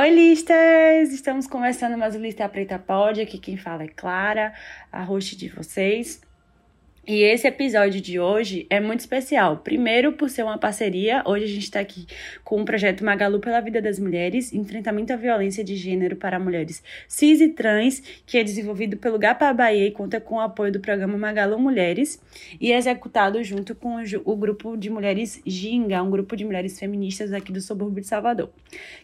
Oi, listas! Estamos começando mais o Lista Preta Pod. Aqui quem fala é Clara, a host de vocês. E esse episódio de hoje é muito especial. Primeiro, por ser uma parceria. Hoje a gente está aqui com o projeto Magalu pela Vida das Mulheres, enfrentamento à violência de gênero para mulheres cis e trans, que é desenvolvido pelo GAPA Bahia e conta com o apoio do programa Magalu Mulheres e é executado junto com o grupo de mulheres Ginga, um grupo de mulheres feministas aqui do subúrbio de Salvador.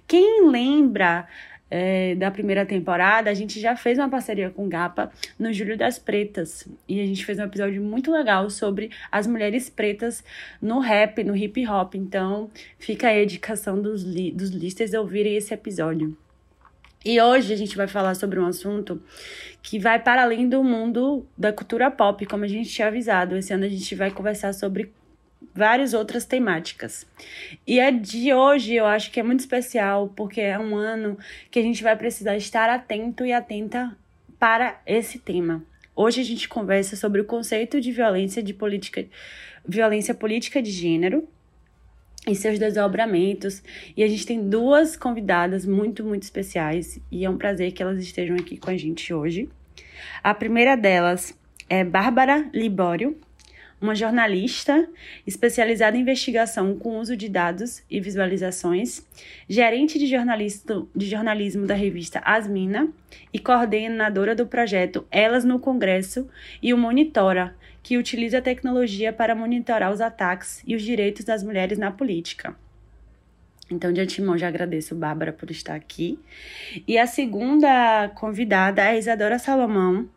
Quem lembra é, da primeira temporada, a gente já fez uma parceria com Gapa no Júlio das Pretas. E a gente fez um episódio muito legal sobre as mulheres pretas no rap, no hip hop. Então, fica aí a indicação dos, li dos listers ouvirem esse episódio. E hoje a gente vai falar sobre um assunto que vai para além do mundo da cultura pop, como a gente tinha avisado. Esse ano a gente vai conversar sobre várias outras temáticas. E a de hoje eu acho que é muito especial porque é um ano que a gente vai precisar estar atento e atenta para esse tema. Hoje a gente conversa sobre o conceito de violência de política, violência política de gênero e seus desdobramentos. E a gente tem duas convidadas muito, muito especiais e é um prazer que elas estejam aqui com a gente hoje. A primeira delas é Bárbara Libório, uma jornalista especializada em investigação com uso de dados e visualizações, gerente de, de jornalismo da revista Asmina e coordenadora do projeto Elas no Congresso e o Monitora, que utiliza a tecnologia para monitorar os ataques e os direitos das mulheres na política. Então, de antemão, já agradeço, Bárbara, por estar aqui. E a segunda convidada é a Isadora Salomão,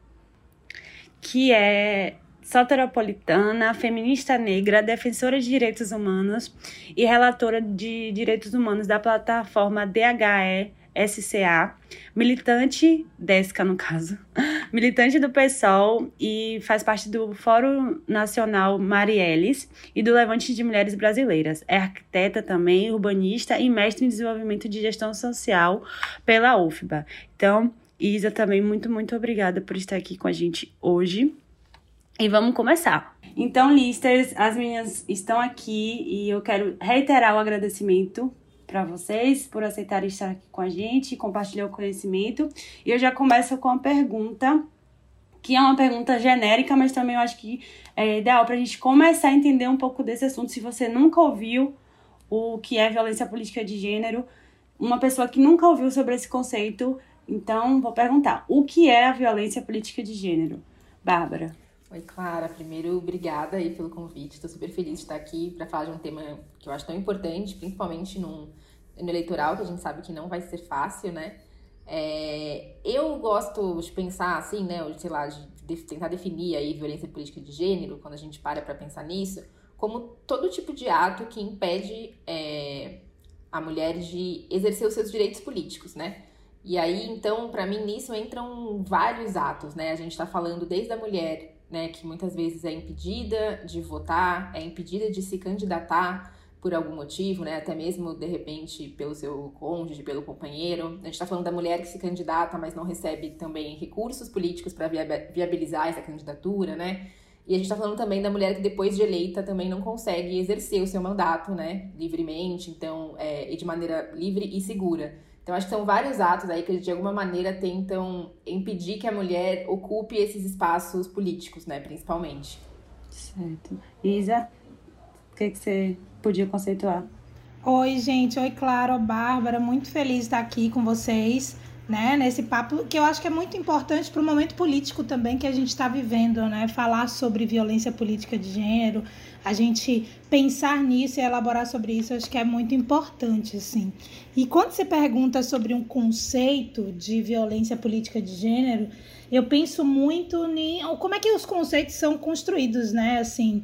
que é soteropolitana, feminista negra, defensora de direitos humanos e relatora de direitos humanos da plataforma DHE SCA, militante, DESCA no caso, militante do PSOL e faz parte do Fórum Nacional Marielles e do Levante de Mulheres Brasileiras. É arquiteta também, urbanista e mestre em desenvolvimento de gestão social pela UFBA. Então, Isa, também muito, muito obrigada por estar aqui com a gente hoje. E vamos começar. Então, listers, as meninas estão aqui e eu quero reiterar o agradecimento para vocês por aceitarem estar aqui com a gente, compartilhar o conhecimento. E eu já começo com a pergunta, que é uma pergunta genérica, mas também eu acho que é ideal para a gente começar a entender um pouco desse assunto. Se você nunca ouviu o que é violência política de gênero, uma pessoa que nunca ouviu sobre esse conceito, então vou perguntar: o que é a violência política de gênero? Bárbara. Oi, Clara. Primeiro, obrigada aí pelo convite. Estou super feliz de estar aqui para falar de um tema que eu acho tão importante, principalmente num, no eleitoral, que a gente sabe que não vai ser fácil, né? É, eu gosto de pensar assim, né? Ou, sei lá, de, de tentar definir aí violência política de gênero, quando a gente para para pensar nisso, como todo tipo de ato que impede é, a mulher de exercer os seus direitos políticos, né? E aí, então, para mim, nisso entram vários atos, né? A gente está falando desde a mulher né, que muitas vezes é impedida de votar, é impedida de se candidatar por algum motivo, né, até mesmo de repente pelo seu cônjuge, pelo companheiro. A gente está falando da mulher que se candidata, mas não recebe também recursos políticos para viabilizar essa candidatura, né? E a gente está falando também da mulher que depois de eleita também não consegue exercer o seu mandato, né, livremente, então, é, e de maneira livre e segura. Então, acho que são vários atos aí que de alguma maneira tentam impedir que a mulher ocupe esses espaços políticos, né, principalmente. Certo. Isa, o que, que você podia conceituar? Oi, gente. Oi, Clara, Bárbara. Muito feliz de estar aqui com vocês né, nesse papo que eu acho que é muito importante para o momento político também que a gente está vivendo, né? Falar sobre violência política de gênero, a gente pensar nisso e elaborar sobre isso, acho que é muito importante, assim. E quando você pergunta sobre um conceito de violência política de gênero, eu penso muito em como é que os conceitos são construídos, né? Assim,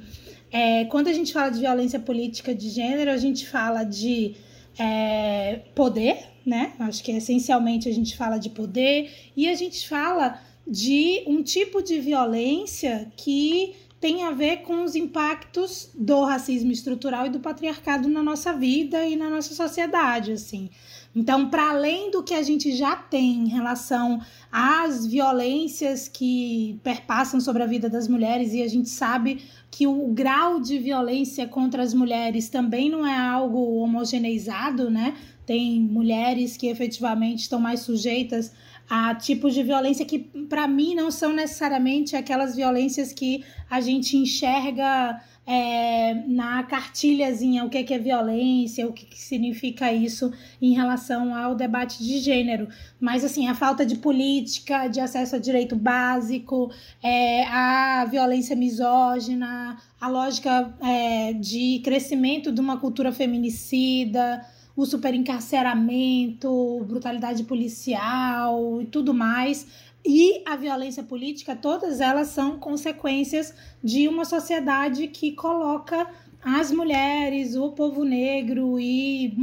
é, quando a gente fala de violência política de gênero, a gente fala de é, poder, né? Acho que essencialmente a gente fala de poder e a gente fala de um tipo de violência que tem a ver com os impactos do racismo estrutural e do patriarcado na nossa vida e na nossa sociedade, assim. Então, para além do que a gente já tem em relação às violências que perpassam sobre a vida das mulheres, e a gente sabe que o grau de violência contra as mulheres também não é algo homogeneizado, né? tem mulheres que efetivamente estão mais sujeitas a tipos de violência que, para mim, não são necessariamente aquelas violências que a gente enxerga é, na cartilhazinha o que é, que é violência, o que, que significa isso em relação ao debate de gênero. Mas, assim, a falta de política, de acesso a direito básico, é, a violência misógina, a lógica é, de crescimento de uma cultura feminicida, o superencarceramento, brutalidade policial e tudo mais e a violência política, todas elas são consequências de uma sociedade que coloca as mulheres, o povo negro e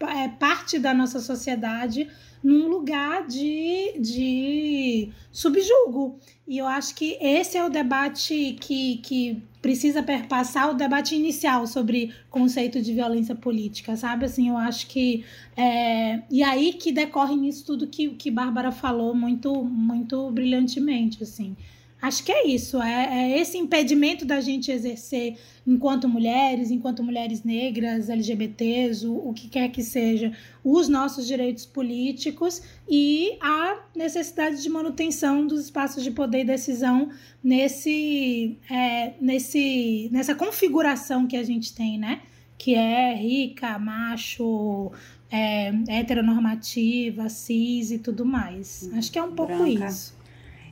é, parte da nossa sociedade num lugar de, de subjugo. E eu acho que esse é o debate que, que precisa perpassar o debate inicial sobre conceito de violência política, sabe? Assim, eu acho que. É, e aí que decorre nisso tudo que, que Bárbara falou muito, muito brilhantemente, assim. Acho que é isso, é, é, esse impedimento da gente exercer enquanto mulheres, enquanto mulheres negras, LGBTs, o, o que quer que seja, os nossos direitos políticos e a necessidade de manutenção dos espaços de poder e decisão nesse, é, nesse, nessa configuração que a gente tem, né? Que é rica, macho, é, heteronormativa, cis e tudo mais. Acho que é um pouco Branca. isso.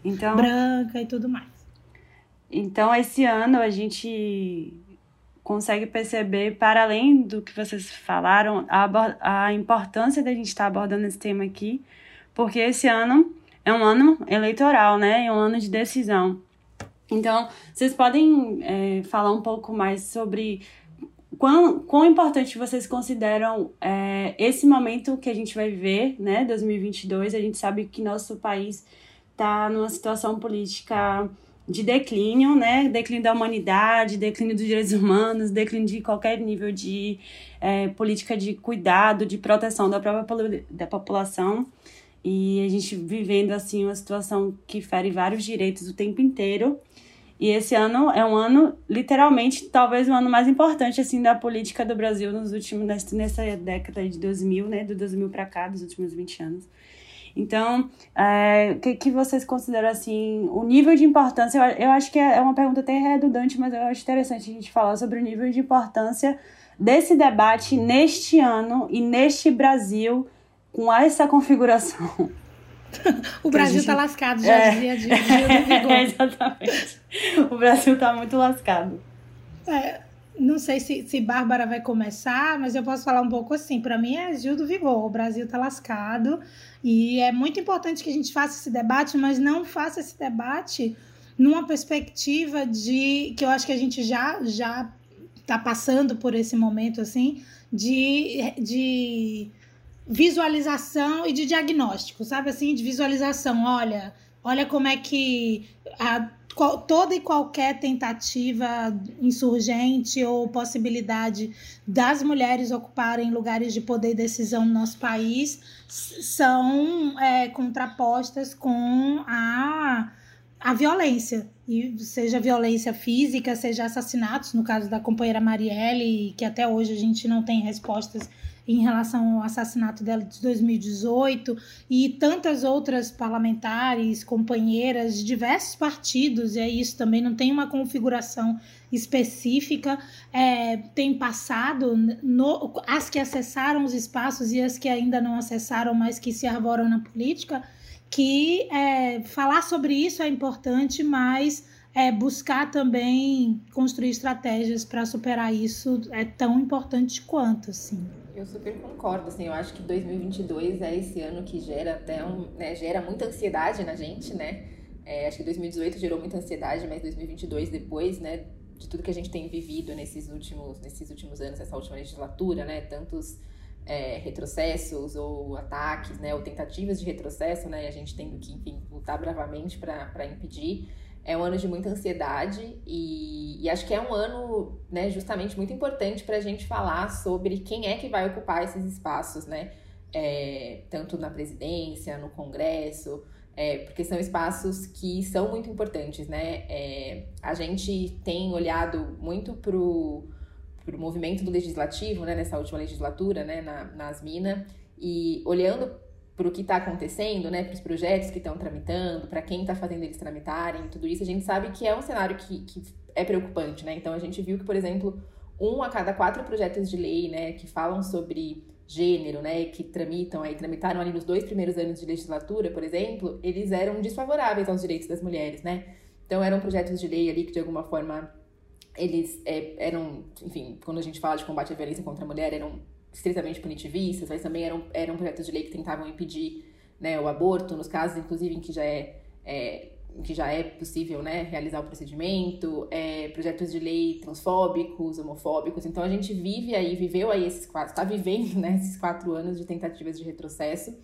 Então, branca e tudo mais. Então, esse ano a gente consegue perceber, para além do que vocês falaram, a, a importância da gente estar abordando esse tema aqui, porque esse ano é um ano eleitoral, né? É um ano de decisão. Então, vocês podem é, falar um pouco mais sobre quão, quão importante vocês consideram é, esse momento que a gente vai viver, né? 2022. A gente sabe que nosso país está numa situação política de declínio, né? Declínio da humanidade, declínio dos direitos humanos, declínio de qualquer nível de é, política de cuidado, de proteção da própria da população. E a gente vivendo assim uma situação que fere vários direitos o tempo inteiro. E esse ano é um ano, literalmente, talvez o ano mais importante assim da política do Brasil nos últimos nessa década de 2000, né, do 2000 para cá, dos últimos 20 anos. Então, é, o que, que vocês consideram assim, o nível de importância? Eu, eu acho que é, é uma pergunta até redundante, mas eu acho interessante a gente falar sobre o nível de importância desse debate neste ano e neste Brasil com essa configuração. o Brasil está gente... lascado, já é. dizia Gil do É, exatamente. O Brasil está muito lascado. É, não sei se, se Bárbara vai começar, mas eu posso falar um pouco assim. Para mim é Gil do Vigor. O Brasil está lascado. E é muito importante que a gente faça esse debate, mas não faça esse debate numa perspectiva de que eu acho que a gente já já está passando por esse momento assim de, de visualização e de diagnóstico, sabe assim, de visualização. Olha, olha como é que a toda e qualquer tentativa insurgente ou possibilidade das mulheres ocuparem lugares de poder e decisão no nosso país são é, contrapostas com a, a violência. E seja violência física, seja assassinatos, no caso da companheira Marielle, que até hoje a gente não tem respostas em relação ao assassinato dela de 2018 e tantas outras parlamentares, companheiras de diversos partidos, e é isso também não tem uma configuração específica, é, tem passado, no, as que acessaram os espaços e as que ainda não acessaram, mas que se arvoram na política, que é, falar sobre isso é importante, mas é, buscar também construir estratégias para superar isso é tão importante quanto, assim. Eu super concordo, assim, eu acho que 2022 é esse ano que gera até um, né, gera muita ansiedade na gente, né? É, acho que 2018 gerou muita ansiedade, mas 2022 depois, né, de tudo que a gente tem vivido nesses últimos, nesses últimos anos, essa última legislatura, né, tantos é, retrocessos ou ataques, né, ou tentativas de retrocesso, né, e a gente tendo que, enfim, lutar bravamente para impedir é um ano de muita ansiedade e, e, acho que é um ano, né, justamente muito importante para a gente falar sobre quem é que vai ocupar esses espaços, né? É, tanto na presidência, no Congresso, é, porque são espaços que são muito importantes, né? É, a gente tem olhado muito pro o movimento do legislativo, né, nessa última legislatura, né, na, na Asmina, e olhando para o que está acontecendo, né, para os projetos que estão tramitando, para quem está fazendo eles tramitarem, tudo isso, a gente sabe que é um cenário que, que é preocupante, né? Então a gente viu que, por exemplo, um a cada quatro projetos de lei, né, que falam sobre gênero, né, que tramitam aí, tramitaram ali nos dois primeiros anos de legislatura, por exemplo, eles eram desfavoráveis aos direitos das mulheres, né? Então eram projetos de lei ali que de alguma forma eles é, eram, enfim, quando a gente fala de combate à violência contra a mulher, eram estritamente punitivistas, mas também eram, eram projetos de lei que tentavam impedir né, o aborto, nos casos, inclusive, em que já é, é que já é possível né, realizar o procedimento, é, projetos de lei transfóbicos, homofóbicos. Então a gente vive aí, viveu aí esses quatro, está vivendo né, esses quatro anos de tentativas de retrocesso.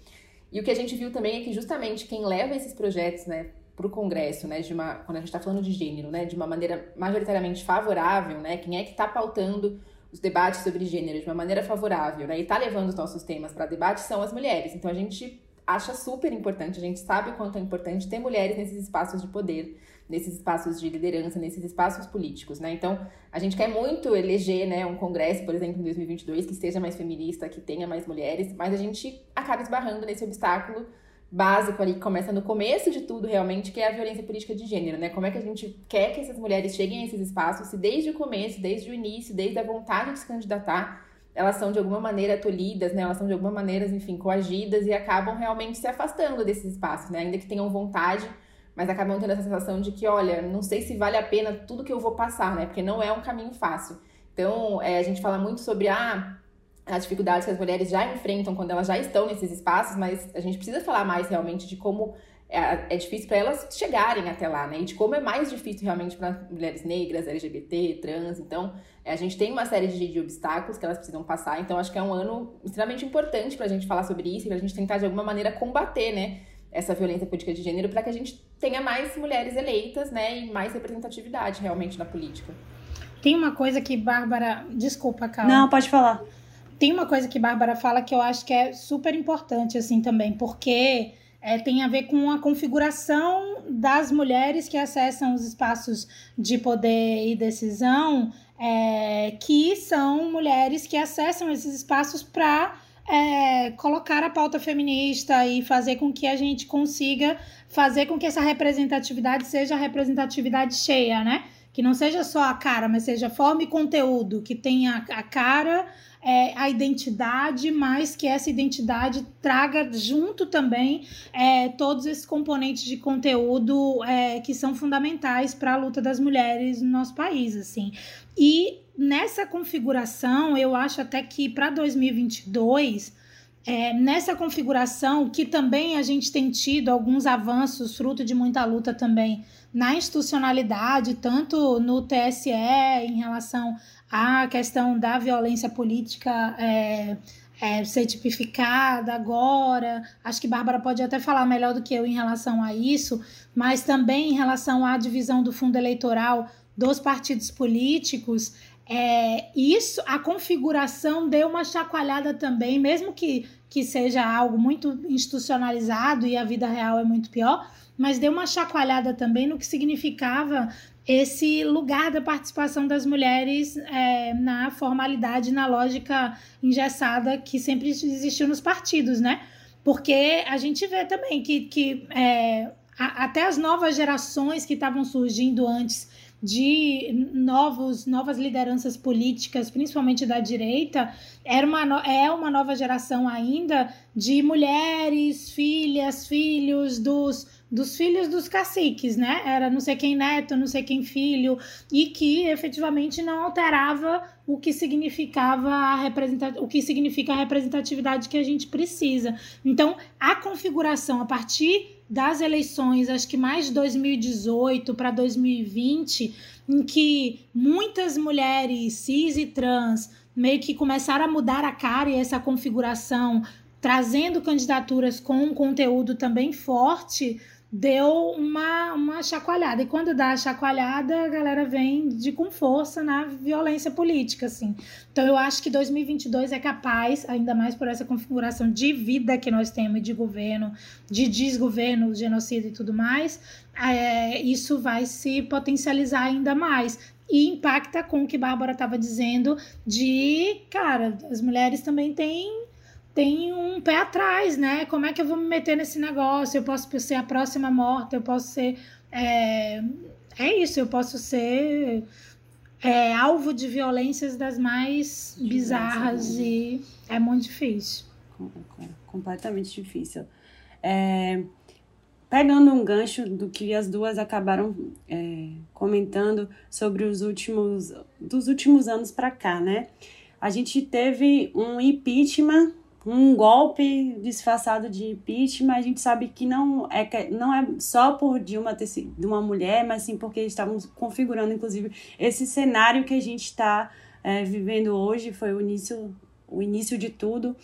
E o que a gente viu também é que justamente quem leva esses projetos né, para o Congresso, né, de uma, quando a gente está falando de gênero, né, de uma maneira majoritariamente favorável, né, quem é que está pautando os debates sobre gênero de uma maneira favorável, né, e está levando os nossos temas para debate são as mulheres. Então a gente acha super importante, a gente sabe o quanto é importante ter mulheres nesses espaços de poder, nesses espaços de liderança, nesses espaços políticos, né? Então, a gente quer muito eleger, né, um congresso, por exemplo, em 2022 que esteja mais feminista, que tenha mais mulheres, mas a gente acaba esbarrando nesse obstáculo básico ali que começa no começo de tudo realmente, que é a violência política de gênero, né? Como é que a gente quer que essas mulheres cheguem a esses espaços se desde o começo, desde o início, desde a vontade de se candidatar, elas são de alguma maneira tolhidas, né? Elas são de alguma maneira, enfim, coagidas e acabam realmente se afastando desses espaços, né? Ainda que tenham vontade, mas acabam tendo essa sensação de que, olha, não sei se vale a pena tudo que eu vou passar, né? Porque não é um caminho fácil. Então, é, a gente fala muito sobre ah, as dificuldades que as mulheres já enfrentam quando elas já estão nesses espaços, mas a gente precisa falar mais realmente de como é, é difícil para elas chegarem até lá, né? E de como é mais difícil realmente para mulheres negras, LGBT, trans. Então, é, a gente tem uma série de, de, obstáculos que elas precisam passar. Então, acho que é um ano extremamente importante para a gente falar sobre isso e para a gente tentar, de alguma maneira, combater, né? Essa violência política de gênero para que a gente tenha mais mulheres eleitas, né? E mais representatividade realmente na política. Tem uma coisa que Bárbara. Desculpa, Carla. Não, pode falar. Tem uma coisa que Bárbara fala que eu acho que é super importante, assim, também, porque é, tem a ver com a configuração das mulheres que acessam os espaços de poder e decisão, é, que são mulheres que acessam esses espaços para é, colocar a pauta feminista e fazer com que a gente consiga fazer com que essa representatividade seja a representatividade cheia, né? Que não seja só a cara, mas seja forma e conteúdo, que tenha a cara, é, a identidade, mas que essa identidade traga junto também é, todos esses componentes de conteúdo é, que são fundamentais para a luta das mulheres no nosso país, assim. E nessa configuração, eu acho até que para 2022 é, nessa configuração, que também a gente tem tido alguns avanços, fruto de muita luta também na institucionalidade, tanto no TSE em relação à questão da violência política é, é, ser tipificada agora. Acho que Bárbara pode até falar melhor do que eu em relação a isso, mas também em relação à divisão do fundo eleitoral dos partidos políticos. É, isso, a configuração deu uma chacoalhada também, mesmo que, que seja algo muito institucionalizado e a vida real é muito pior, mas deu uma chacoalhada também no que significava esse lugar da participação das mulheres é, na formalidade, na lógica engessada que sempre existiu nos partidos, né? Porque a gente vê também que, que é, a, até as novas gerações que estavam surgindo antes de novos, novas lideranças políticas, principalmente da direita, era uma, é uma nova geração ainda de mulheres, filhas, filhos dos, dos filhos dos caciques, né? Era não sei quem neto, não sei quem filho, e que efetivamente não alterava o que significava a o que significa a representatividade que a gente precisa. Então, a configuração a partir das eleições, acho que mais de 2018 para 2020, em que muitas mulheres cis e trans meio que começaram a mudar a cara e essa configuração, trazendo candidaturas com um conteúdo também forte, deu uma, uma chacoalhada. E quando dá a chacoalhada, a galera vem de com força na violência política, assim. Então eu acho que 2022 é capaz, ainda mais por essa configuração de vida que nós temos, de governo, de desgoverno, genocídio e tudo mais, é, isso vai se potencializar ainda mais. e impacta com o que Bárbara estava dizendo de, cara, as mulheres também têm tem um pé atrás, né? Como é que eu vou me meter nesse negócio? Eu posso ser a próxima morta, eu posso ser. É, é isso, eu posso ser é, alvo de violências das mais bizarras e é muito difícil. Completamente difícil. É, pegando um gancho do que as duas acabaram é, comentando sobre os últimos dos últimos anos para cá, né? A gente teve um impeachment um golpe disfarçado de impeachment, a gente sabe que não é, não é só por Dilma ter sido de uma mulher, mas sim porque estávamos configurando, inclusive, esse cenário que a gente está é, vivendo hoje, foi o início, o início de tudo.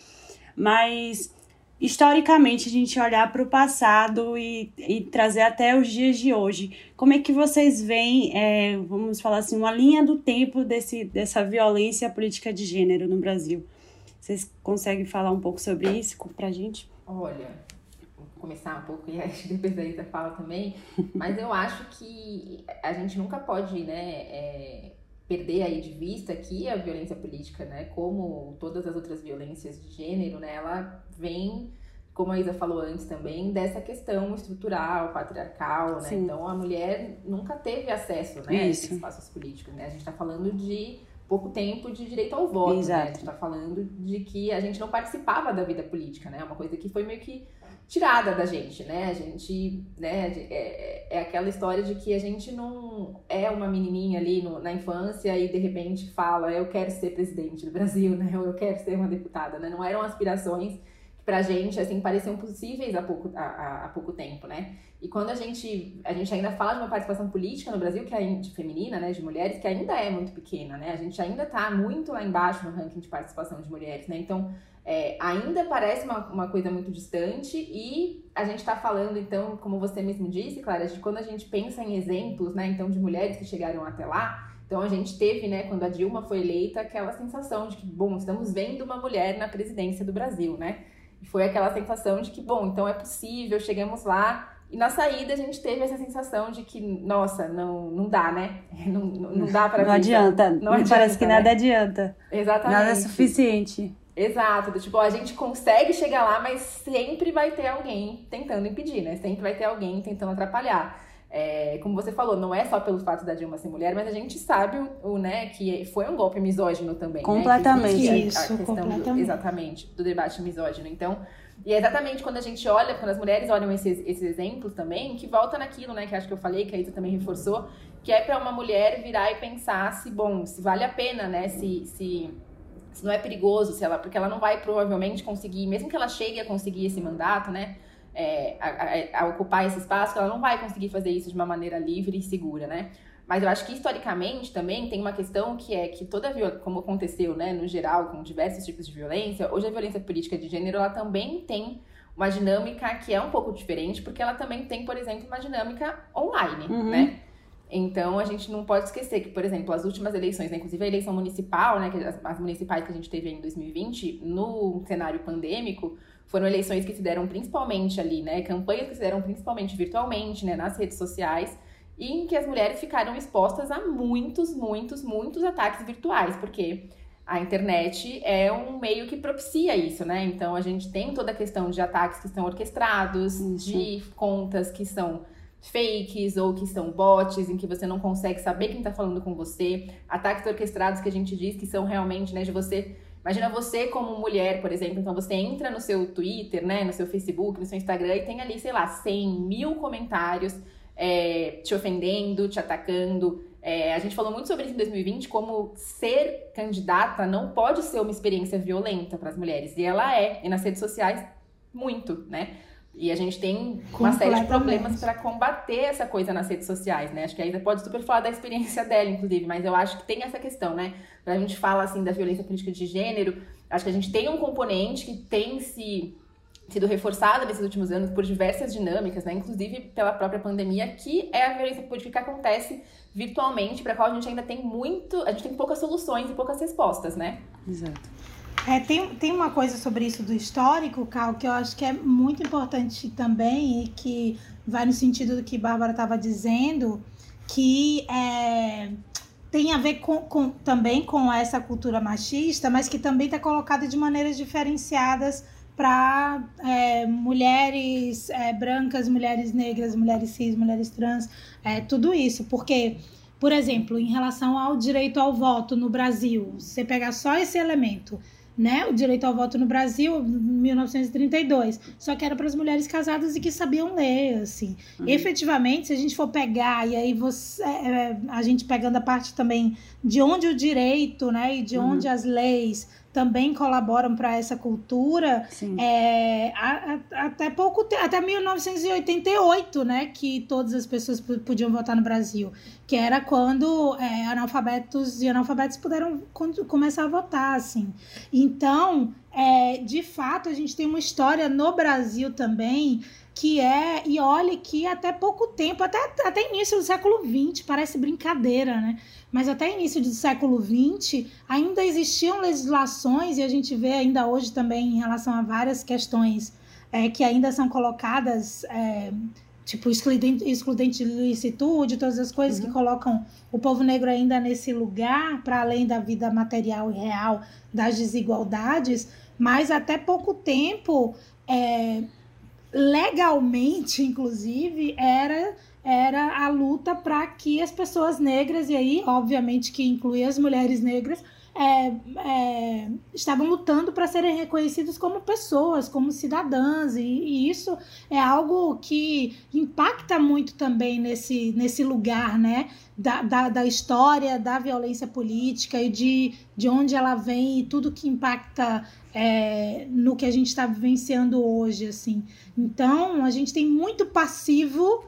Mas, historicamente, a gente olhar para o passado e, e trazer até os dias de hoje, como é que vocês veem, é, vamos falar assim, uma linha do tempo desse, dessa violência política de gênero no Brasil? Vocês conseguem falar um pouco sobre isso pra gente? Olha, vou começar um pouco e depois a Isa fala também, mas eu acho que a gente nunca pode, né, é, perder aí de vista que a violência política, né, como todas as outras violências de gênero, né, ela vem como a Isa falou antes também, dessa questão estrutural, patriarcal, né? Então a mulher nunca teve acesso né, a esses espaços políticos, né? A gente está falando de pouco tempo de direito ao voto. Né? Exato. Né? A gente está falando de que a gente não participava da vida política, né? Uma coisa que foi meio que tirada da gente, né? A gente, né? É, é aquela história de que a gente não é uma menininha ali no, na infância e de repente fala eu quero ser presidente do Brasil, né? Ou eu quero ser uma deputada, né? Não eram aspirações pra gente, assim, pareciam possíveis há pouco, há, há pouco tempo, né? E quando a gente, a gente ainda fala de uma participação política no Brasil, que é de feminina, né, de mulheres, que ainda é muito pequena, né? A gente ainda está muito lá embaixo no ranking de participação de mulheres, né? Então, é, ainda parece uma, uma coisa muito distante e a gente está falando, então, como você mesmo disse, Clara, de quando a gente pensa em exemplos, né, então, de mulheres que chegaram até lá, então a gente teve, né, quando a Dilma foi eleita, aquela sensação de que, bom, estamos vendo uma mulher na presidência do Brasil, né? E foi aquela sensação de que, bom, então é possível, chegamos lá, e na saída a gente teve essa sensação de que, nossa, não, não dá, né? Não, não dá para Não adianta. Não, adianta, parece que né? nada adianta. Exatamente. Nada é suficiente. Exato. Tipo, a gente consegue chegar lá, mas sempre vai ter alguém tentando impedir, né? Sempre vai ter alguém tentando atrapalhar. É, como você falou, não é só pelo fato da Dilma ser mulher, mas a gente sabe o, o né, que foi um golpe misógino também. Completamente. Né? Isso, a, a completamente. Do, exatamente, do debate misógino. Então, e é exatamente quando a gente olha, quando as mulheres olham esses, esses exemplos também, que volta naquilo, né, que acho que eu falei, que a Isa também reforçou, que é para uma mulher virar e pensar se, bom, se vale a pena, né, se, se, se não é perigoso, se ela, porque ela não vai provavelmente conseguir, mesmo que ela chegue a conseguir esse mandato, né, é, a, a, a, ocupar esse espaço, ela não vai conseguir fazer isso de uma maneira livre e segura, né? Mas eu acho que historicamente também tem uma questão que é que toda como aconteceu, né, no geral, com diversos tipos de violência, hoje a violência política de gênero ela também tem uma dinâmica que é um pouco diferente, porque ela também tem, por exemplo, uma dinâmica online, uhum. né? Então a gente não pode esquecer que, por exemplo, as últimas eleições, né, inclusive a eleição municipal, né, que as, as municipais que a gente teve em 2020, no cenário pandêmico, foram eleições que se deram principalmente ali, né, campanhas que se deram principalmente virtualmente, né, nas redes sociais. E em que as mulheres ficaram expostas a muitos, muitos, muitos ataques virtuais, porque a internet é um meio que propicia isso, né? Então a gente tem toda a questão de ataques que são orquestrados, isso. de contas que são fakes ou que são bots, em que você não consegue saber quem está falando com você, ataques orquestrados que a gente diz que são realmente, né, de você Imagina você como mulher, por exemplo, então você entra no seu Twitter, né, no seu Facebook, no seu Instagram e tem ali, sei lá, 100 mil comentários é, te ofendendo, te atacando. É, a gente falou muito sobre isso em 2020, como ser candidata não pode ser uma experiência violenta para as mulheres. E ela é, e nas redes sociais, muito, né? E a gente tem uma série de problemas para combater essa coisa nas redes sociais, né? Acho que ainda pode super falar da experiência dela, inclusive, mas eu acho que tem essa questão, né? Quando a gente fala assim da violência política de gênero, acho que a gente tem um componente que tem se sido reforçada nesses últimos anos por diversas dinâmicas, né? inclusive pela própria pandemia, que é a violência política que acontece virtualmente, para a qual a gente ainda tem muito, a gente tem poucas soluções e poucas respostas, né? Exato. É, tem, tem uma coisa sobre isso do histórico, Cal, que eu acho que é muito importante também e que vai no sentido do que Bárbara estava dizendo, que é, tem a ver com, com, também com essa cultura machista, mas que também está colocada de maneiras diferenciadas para é, mulheres é, brancas, mulheres negras, mulheres cis, mulheres trans, é, tudo isso. Porque, por exemplo, em relação ao direito ao voto no Brasil, você pegar só esse elemento, né, o direito ao voto no Brasil, 1932, só que era para as mulheres casadas e que sabiam ler, assim. Uhum. Efetivamente, se a gente for pegar, e aí você, é, é, a gente pegando a parte também de onde o direito, né, e de uhum. onde as leis também colaboram para essa cultura. É, a, a, até pouco até 1988, né, que todas as pessoas podiam votar no Brasil, que era quando é, analfabetos e analfabetos puderam começar a votar, assim. Então, é, de fato, a gente tem uma história no Brasil também que é, e olhe que até pouco tempo, até, até início do século XX, parece brincadeira, né? Mas até início do século XX ainda existiam legislações, e a gente vê ainda hoje também em relação a várias questões é, que ainda são colocadas, é, tipo excludente, excludente de licitude, todas as coisas uhum. que colocam o povo negro ainda nesse lugar, para além da vida material e real, das desigualdades, mas até pouco tempo. É, legalmente, inclusive, era era a luta para que as pessoas negras, e aí, obviamente, que inclui as mulheres negras, é, é, estavam lutando para serem reconhecidos como pessoas, como cidadãs, e, e, isso é algo que impacta muito também nesse, nesse lugar, né? Da, da, da, história da violência política e de, de onde ela vem e tudo que impacta é, no que a gente está vivenciando hoje, assim. Então, a gente tem muito passivo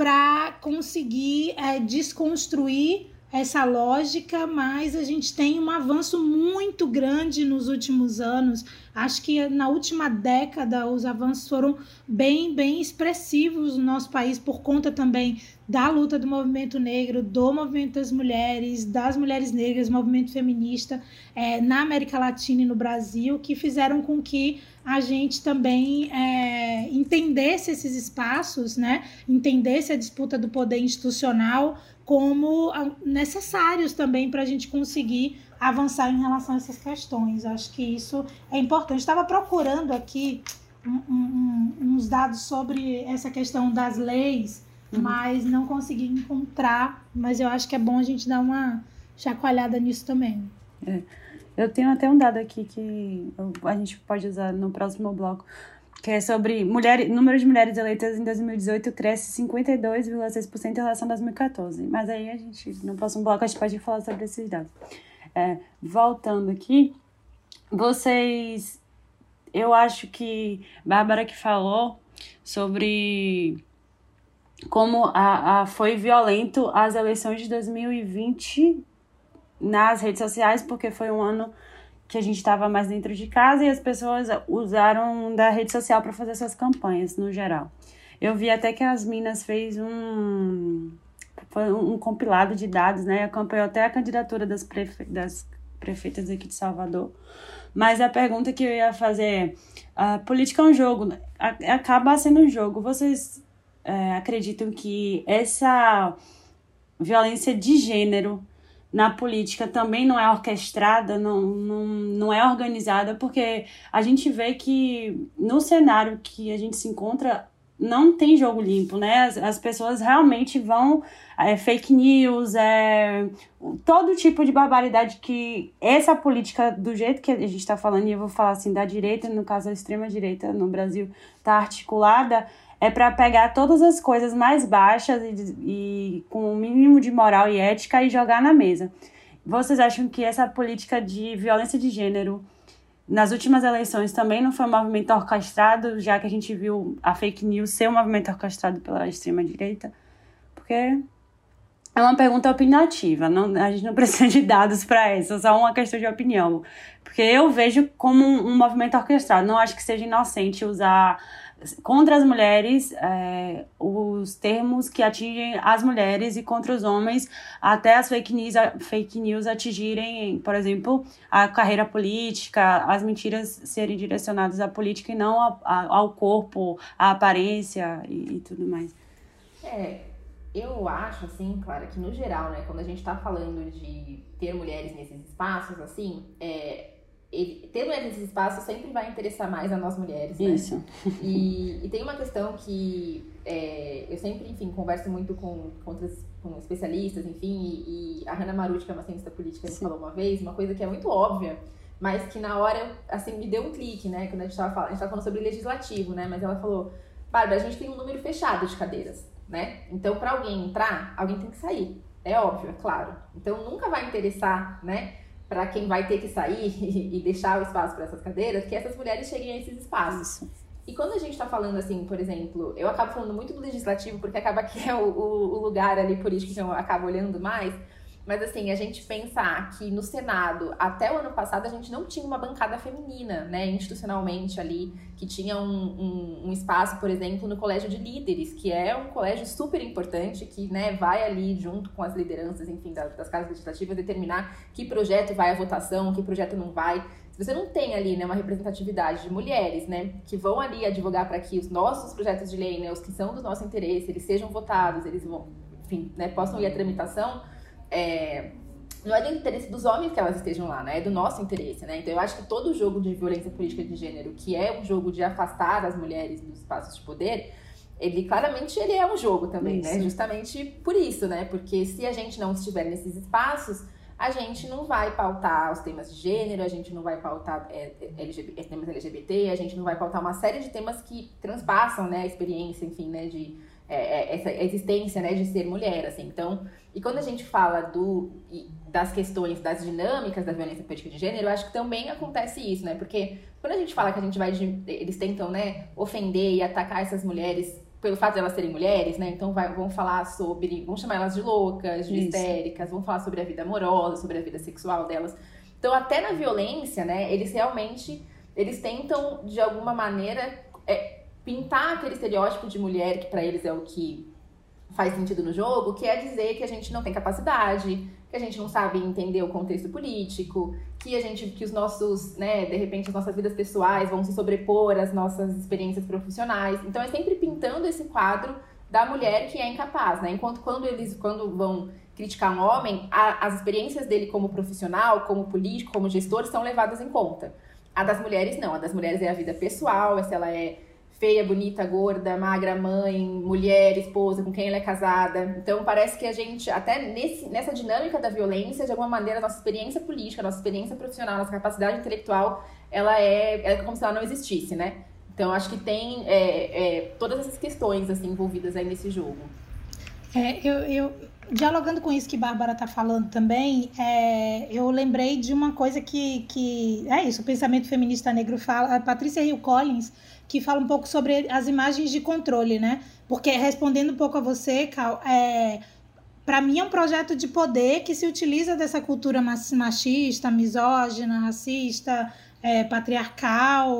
para conseguir é, desconstruir essa lógica, mas a gente tem um avanço muito grande nos últimos anos. Acho que na última década os avanços foram bem, bem expressivos no nosso país por conta também da luta do movimento negro, do movimento das mulheres, das mulheres negras, movimento feminista é, na América Latina e no Brasil, que fizeram com que a gente também é, entendesse esses espaços, né? entendesse a disputa do poder institucional como necessários também para a gente conseguir avançar em relação a essas questões. Acho que isso é importante. Estava procurando aqui um, um, uns dados sobre essa questão das leis uhum. mas não consegui encontrar. Mas eu acho que é bom a gente dar uma chacoalhada nisso também. É. Eu tenho até um dado aqui que a gente pode usar no próximo bloco, que é sobre mulher, número de mulheres eleitas em 2018 cresce 52,6% em relação a 2014. Mas aí a gente, no próximo bloco, a gente pode falar sobre esses dados. É, voltando aqui, vocês. Eu acho que Bárbara que falou sobre como a, a, foi violento as eleições de 2020 nas redes sociais, porque foi um ano que a gente estava mais dentro de casa e as pessoas usaram da rede social para fazer suas campanhas, no geral. Eu vi até que as Minas fez um um compilado de dados, né? Acompanhou até a candidatura das, prefe... das prefeitas aqui de Salvador. Mas a pergunta que eu ia fazer é: a política é um jogo, né? acaba sendo um jogo. Vocês é, acreditam que essa violência de gênero na política também não é orquestrada, não, não, não é organizada, porque a gente vê que no cenário que a gente se encontra não tem jogo limpo, né? As, as pessoas realmente vão é, fake news, é, todo tipo de barbaridade que essa política, do jeito que a gente está falando, e eu vou falar assim, da direita, no caso a extrema direita no Brasil, está articulada, é para pegar todas as coisas mais baixas e, e com o mínimo de moral e ética e jogar na mesa. Vocês acham que essa política de violência de gênero nas últimas eleições também não foi um movimento orquestrado, já que a gente viu a fake news ser um movimento orquestrado pela extrema-direita? Porque é uma pergunta opinativa, não, a gente não precisa de dados para é só uma questão de opinião. Porque eu vejo como um, um movimento orquestrado, não acho que seja inocente usar contra as mulheres, é, os termos que atingem as mulheres e contra os homens, até as fake news, fake news atingirem, por exemplo, a carreira política, as mentiras serem direcionadas à política e não a, a, ao corpo, à aparência e, e, tudo mais. É, eu acho, assim, Clara, que no geral, né, quando a gente tá falando de ter mulheres nesses espaços, assim, é, ele, ter mulheres nesses espaços sempre vai interessar mais a nós mulheres, né? Isso. E, e tem uma questão que é, eu sempre, enfim, converso muito com, com, outras, com especialistas, enfim, e, e a Hannah Maruti, que é uma cientista política, me falou uma vez, uma coisa que é muito óbvia, mas que na hora, assim, me deu um clique, né? Quando a gente tava falando, a gente tava falando sobre legislativo, né? Mas ela falou, Bárbara, a gente tem um número fechado de cadeiras né? Então, para alguém entrar, alguém tem que sair. É óbvio, é claro. Então, nunca vai interessar, né? Para quem vai ter que sair e deixar o espaço para essas cadeiras, que essas mulheres cheguem a esses espaços. Isso. E quando a gente está falando assim, por exemplo, eu acabo falando muito do legislativo, porque acaba que é o, o, o lugar ali político que eu acabo olhando mais, mas assim, a gente pensar que no Senado, até o ano passado, a gente não tinha uma bancada feminina, né, institucionalmente ali, que tinha um, um, um, espaço, por exemplo, no Colégio de Líderes, que é um colégio super importante, que né, vai ali junto com as lideranças, enfim, das, das casas legislativas, determinar que projeto vai à votação, que projeto não vai. Se você não tem ali né, uma representatividade de mulheres, né, que vão ali advogar para que os nossos projetos de lei, né, os que são do nosso interesse, eles sejam votados, eles vão, enfim, né, possam ir à tramitação, é, não é do interesse dos homens que elas estejam lá, né? É do nosso interesse, né? Então eu acho que todo jogo de violência política de gênero, que é um jogo de afastar as mulheres dos espaços de poder, ele claramente ele é um jogo também, né? isso. né? Justamente por isso, né? Porque se a gente não estiver nesses espaços, a gente não vai pautar os temas de gênero, a gente não vai pautar é, LGBT, temas LGBT, a gente não vai pautar uma série de temas que transpassam, né, a experiência, enfim, né, de é, é, essa existência, né, de ser mulher, assim. Então, e quando a gente fala do, das questões, das dinâmicas da violência política de gênero, eu acho que também acontece isso, né? Porque quando a gente fala que a gente vai, eles tentam, né, ofender e atacar essas mulheres pelo fato de elas serem mulheres, né? Então vai, vão falar sobre, vão chamar elas de loucas, de isso. histéricas, vão falar sobre a vida amorosa, sobre a vida sexual delas. Então até na violência, né, eles realmente, eles tentam de alguma maneira é, pintar aquele estereótipo de mulher que para eles é o que faz sentido no jogo, que é dizer que a gente não tem capacidade, que a gente não sabe entender o contexto político, que a gente, que os nossos, né, de repente as nossas vidas pessoais vão se sobrepor às nossas experiências profissionais. Então é sempre pintando esse quadro da mulher que é incapaz, né? Enquanto quando eles, quando vão criticar um homem, a, as experiências dele como profissional, como político, como gestor são levadas em conta. A das mulheres não, a das mulheres é a vida pessoal, é se ela é feia, bonita, gorda, magra, mãe, mulher, esposa, com quem ela é casada. Então parece que a gente, até nesse, nessa dinâmica da violência, de alguma maneira, nossa experiência política, nossa experiência profissional, nossa capacidade intelectual, ela é, é como se ela não existisse, né? Então acho que tem é, é, todas essas questões assim envolvidas aí nesse jogo. É, eu, eu dialogando com isso que Bárbara está falando também, é, eu lembrei de uma coisa que, que é isso, o pensamento feminista negro fala. A Patrícia Hill Collins que fala um pouco sobre as imagens de controle, né? Porque respondendo um pouco a você, Cal, é, para mim é um projeto de poder que se utiliza dessa cultura machista, misógina, racista, é, patriarcal,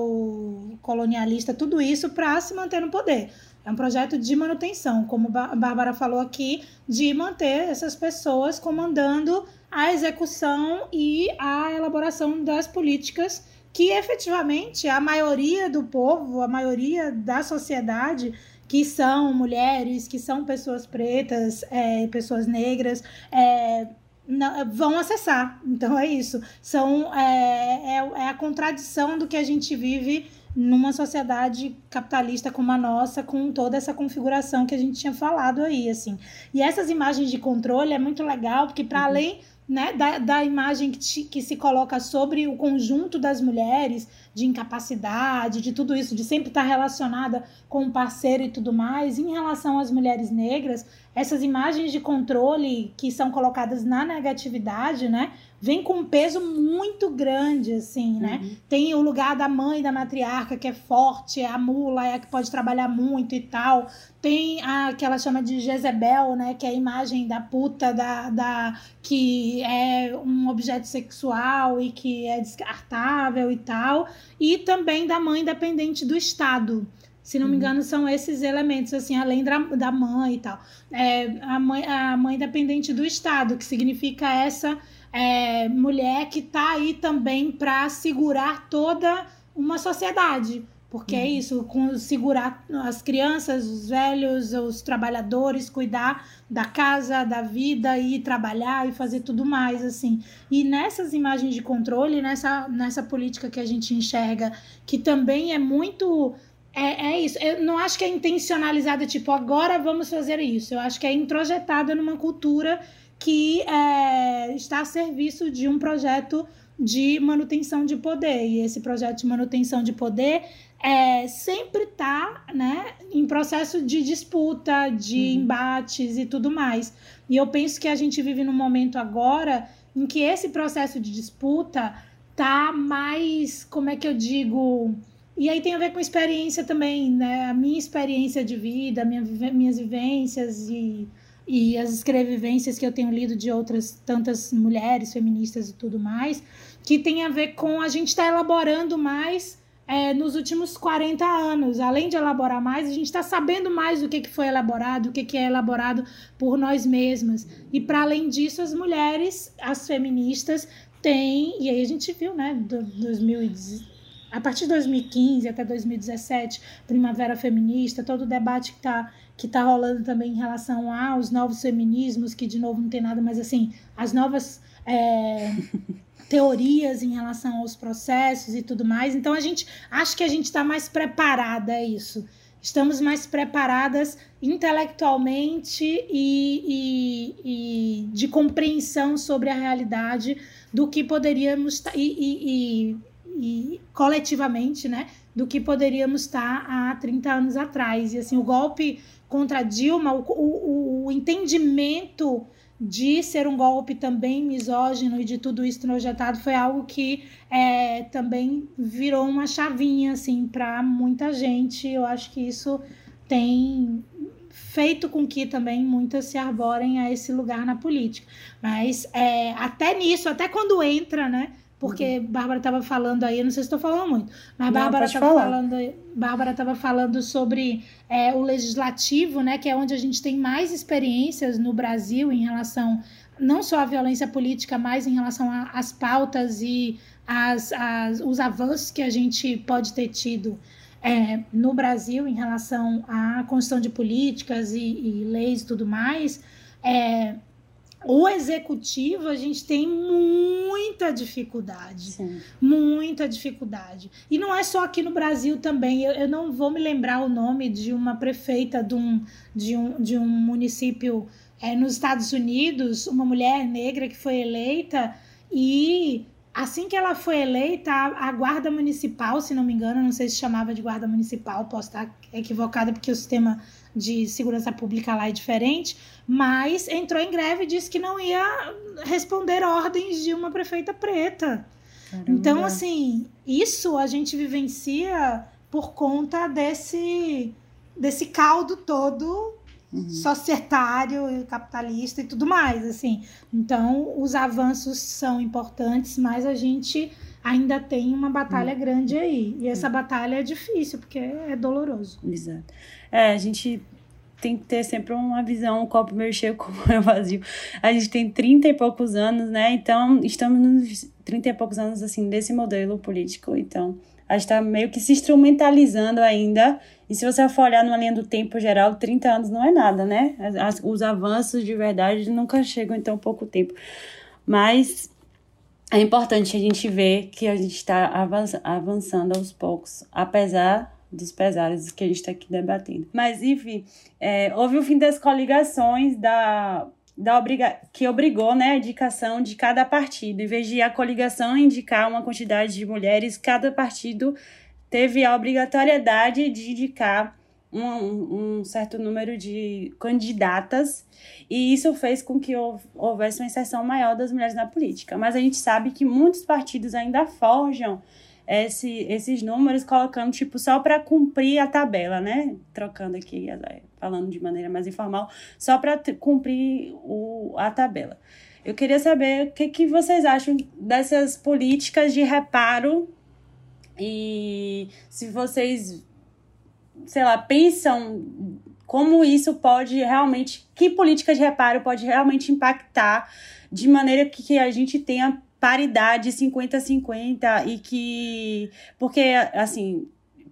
colonialista, tudo isso para se manter no poder. É um projeto de manutenção, como a Bárbara falou aqui, de manter essas pessoas comandando a execução e a elaboração das políticas que efetivamente a maioria do povo, a maioria da sociedade, que são mulheres, que são pessoas pretas, é, pessoas negras, é, não, vão acessar. Então é isso. São, é, é, é, a contradição do que a gente vive numa sociedade capitalista como a nossa, com toda essa configuração que a gente tinha falado aí, assim. E essas imagens de controle é muito legal, porque para uhum. além né, da, da imagem que, te, que se coloca sobre o conjunto das mulheres, de incapacidade, de tudo isso, de sempre estar relacionada com o parceiro e tudo mais, em relação às mulheres negras, essas imagens de controle que são colocadas na negatividade, né, vem com um peso muito grande, assim, né? Uhum. Tem o lugar da mãe da matriarca, que é forte, é a mula, é a que pode trabalhar muito e tal. Tem a que ela chama de Jezebel, né? Que é a imagem da puta, da, da que é um objeto sexual e que é descartável e tal. E também da mãe dependente do Estado. Se não me uhum. engano, são esses elementos, assim, além da, da mãe e tal. É, a, mãe, a mãe dependente do Estado, que significa essa é, mulher que está aí também para segurar toda uma sociedade. Porque é uhum. isso, com segurar as crianças, os velhos, os trabalhadores, cuidar da casa, da vida, ir trabalhar e fazer tudo mais, assim. E nessas imagens de controle, nessa, nessa política que a gente enxerga, que também é muito é, é isso. Eu não acho que é intencionalizada, tipo, agora vamos fazer isso. Eu acho que é introjetada numa cultura que é, está a serviço de um projeto de manutenção de poder. E esse projeto de manutenção de poder é, sempre está né, em processo de disputa, de uhum. embates e tudo mais. E eu penso que a gente vive num momento agora em que esse processo de disputa tá mais, como é que eu digo e aí tem a ver com experiência também, né? A minha experiência de vida, minha, minhas vivências e, e as escrevivências que eu tenho lido de outras tantas mulheres feministas e tudo mais, que tem a ver com a gente estar tá elaborando mais é, nos últimos 40 anos. Além de elaborar mais, a gente está sabendo mais do que, que foi elaborado, o que, que é elaborado por nós mesmas. E para além disso, as mulheres, as feministas, têm, e aí a gente viu, né, 2019 a partir de 2015 até 2017, Primavera Feminista, todo o debate que está que tá rolando também em relação aos novos feminismos, que de novo não tem nada, mas assim, as novas é, teorias em relação aos processos e tudo mais. Então a gente acho que a gente está mais preparada a isso. Estamos mais preparadas intelectualmente e, e, e de compreensão sobre a realidade do que poderíamos e, e e coletivamente, né, do que poderíamos estar há 30 anos atrás. E assim, o golpe contra Dilma, o, o, o entendimento de ser um golpe também misógino e de tudo isso projetado foi algo que é, também virou uma chavinha assim para muita gente. Eu acho que isso tem feito com que também muitas se arborem a esse lugar na política. Mas é, até nisso, até quando entra, né? Porque uhum. Bárbara estava falando aí, não sei se estou falando muito, mas não, Bárbara estava falando, Bárbara estava falando sobre é, o legislativo, né, que é onde a gente tem mais experiências no Brasil em relação não só à violência política, mas em relação às pautas e as, as, os avanços que a gente pode ter tido é, no Brasil em relação à construção de políticas e, e leis e tudo mais. É, o executivo a gente tem muita dificuldade. Sim. Muita dificuldade. E não é só aqui no Brasil também. Eu, eu, não vou me lembrar o nome de uma prefeita de um, de um, de um município é, nos Estados Unidos, uma mulher negra que foi eleita e assim que ela foi eleita, a, a, guarda municipal, se não me engano, não sei se chamava de guarda municipal, posso estar equivocada porque o sistema de segurança pública lá é diferente, mas entrou em greve e disse que não ia responder ordens de uma prefeita preta. Caramba. Então, assim, isso a gente vivencia por conta desse, desse caldo todo uhum. societário, capitalista e tudo mais, assim. Então, os avanços são importantes, mas a gente ainda tem uma batalha uhum. grande aí. E essa uhum. batalha é difícil, porque é doloroso. Exato. É, a gente tem que ter sempre uma visão, um copo meio cheio, como é vazio. A gente tem 30 e poucos anos, né? Então, estamos nos 30 e poucos anos, assim, desse modelo político. Então, a gente está meio que se instrumentalizando ainda. E se você for olhar numa linha do tempo geral, 30 anos não é nada, né? As, os avanços de verdade nunca chegam em tão pouco tempo. Mas é importante a gente ver que a gente está avançando aos poucos, apesar dos pesares que a gente está aqui debatendo. Mas, enfim, é, houve o fim das coligações da, da obriga que obrigou né, a indicação de cada partido. Em vez de a coligação indicar uma quantidade de mulheres, cada partido teve a obrigatoriedade de indicar um, um, certo número de candidatas, e isso fez com que houvesse uma inserção maior das mulheres na política. Mas a gente sabe que muitos partidos ainda forjam esse, esses números colocando, tipo, só para cumprir a tabela, né? Trocando aqui, falando de maneira mais informal, só para cumprir o, a tabela. Eu queria saber o que, que vocês acham dessas políticas de reparo e se vocês, sei lá, pensam como isso pode realmente, que política de reparo pode realmente impactar de maneira que, que a gente tenha paridade 50-50 e que. Porque, assim,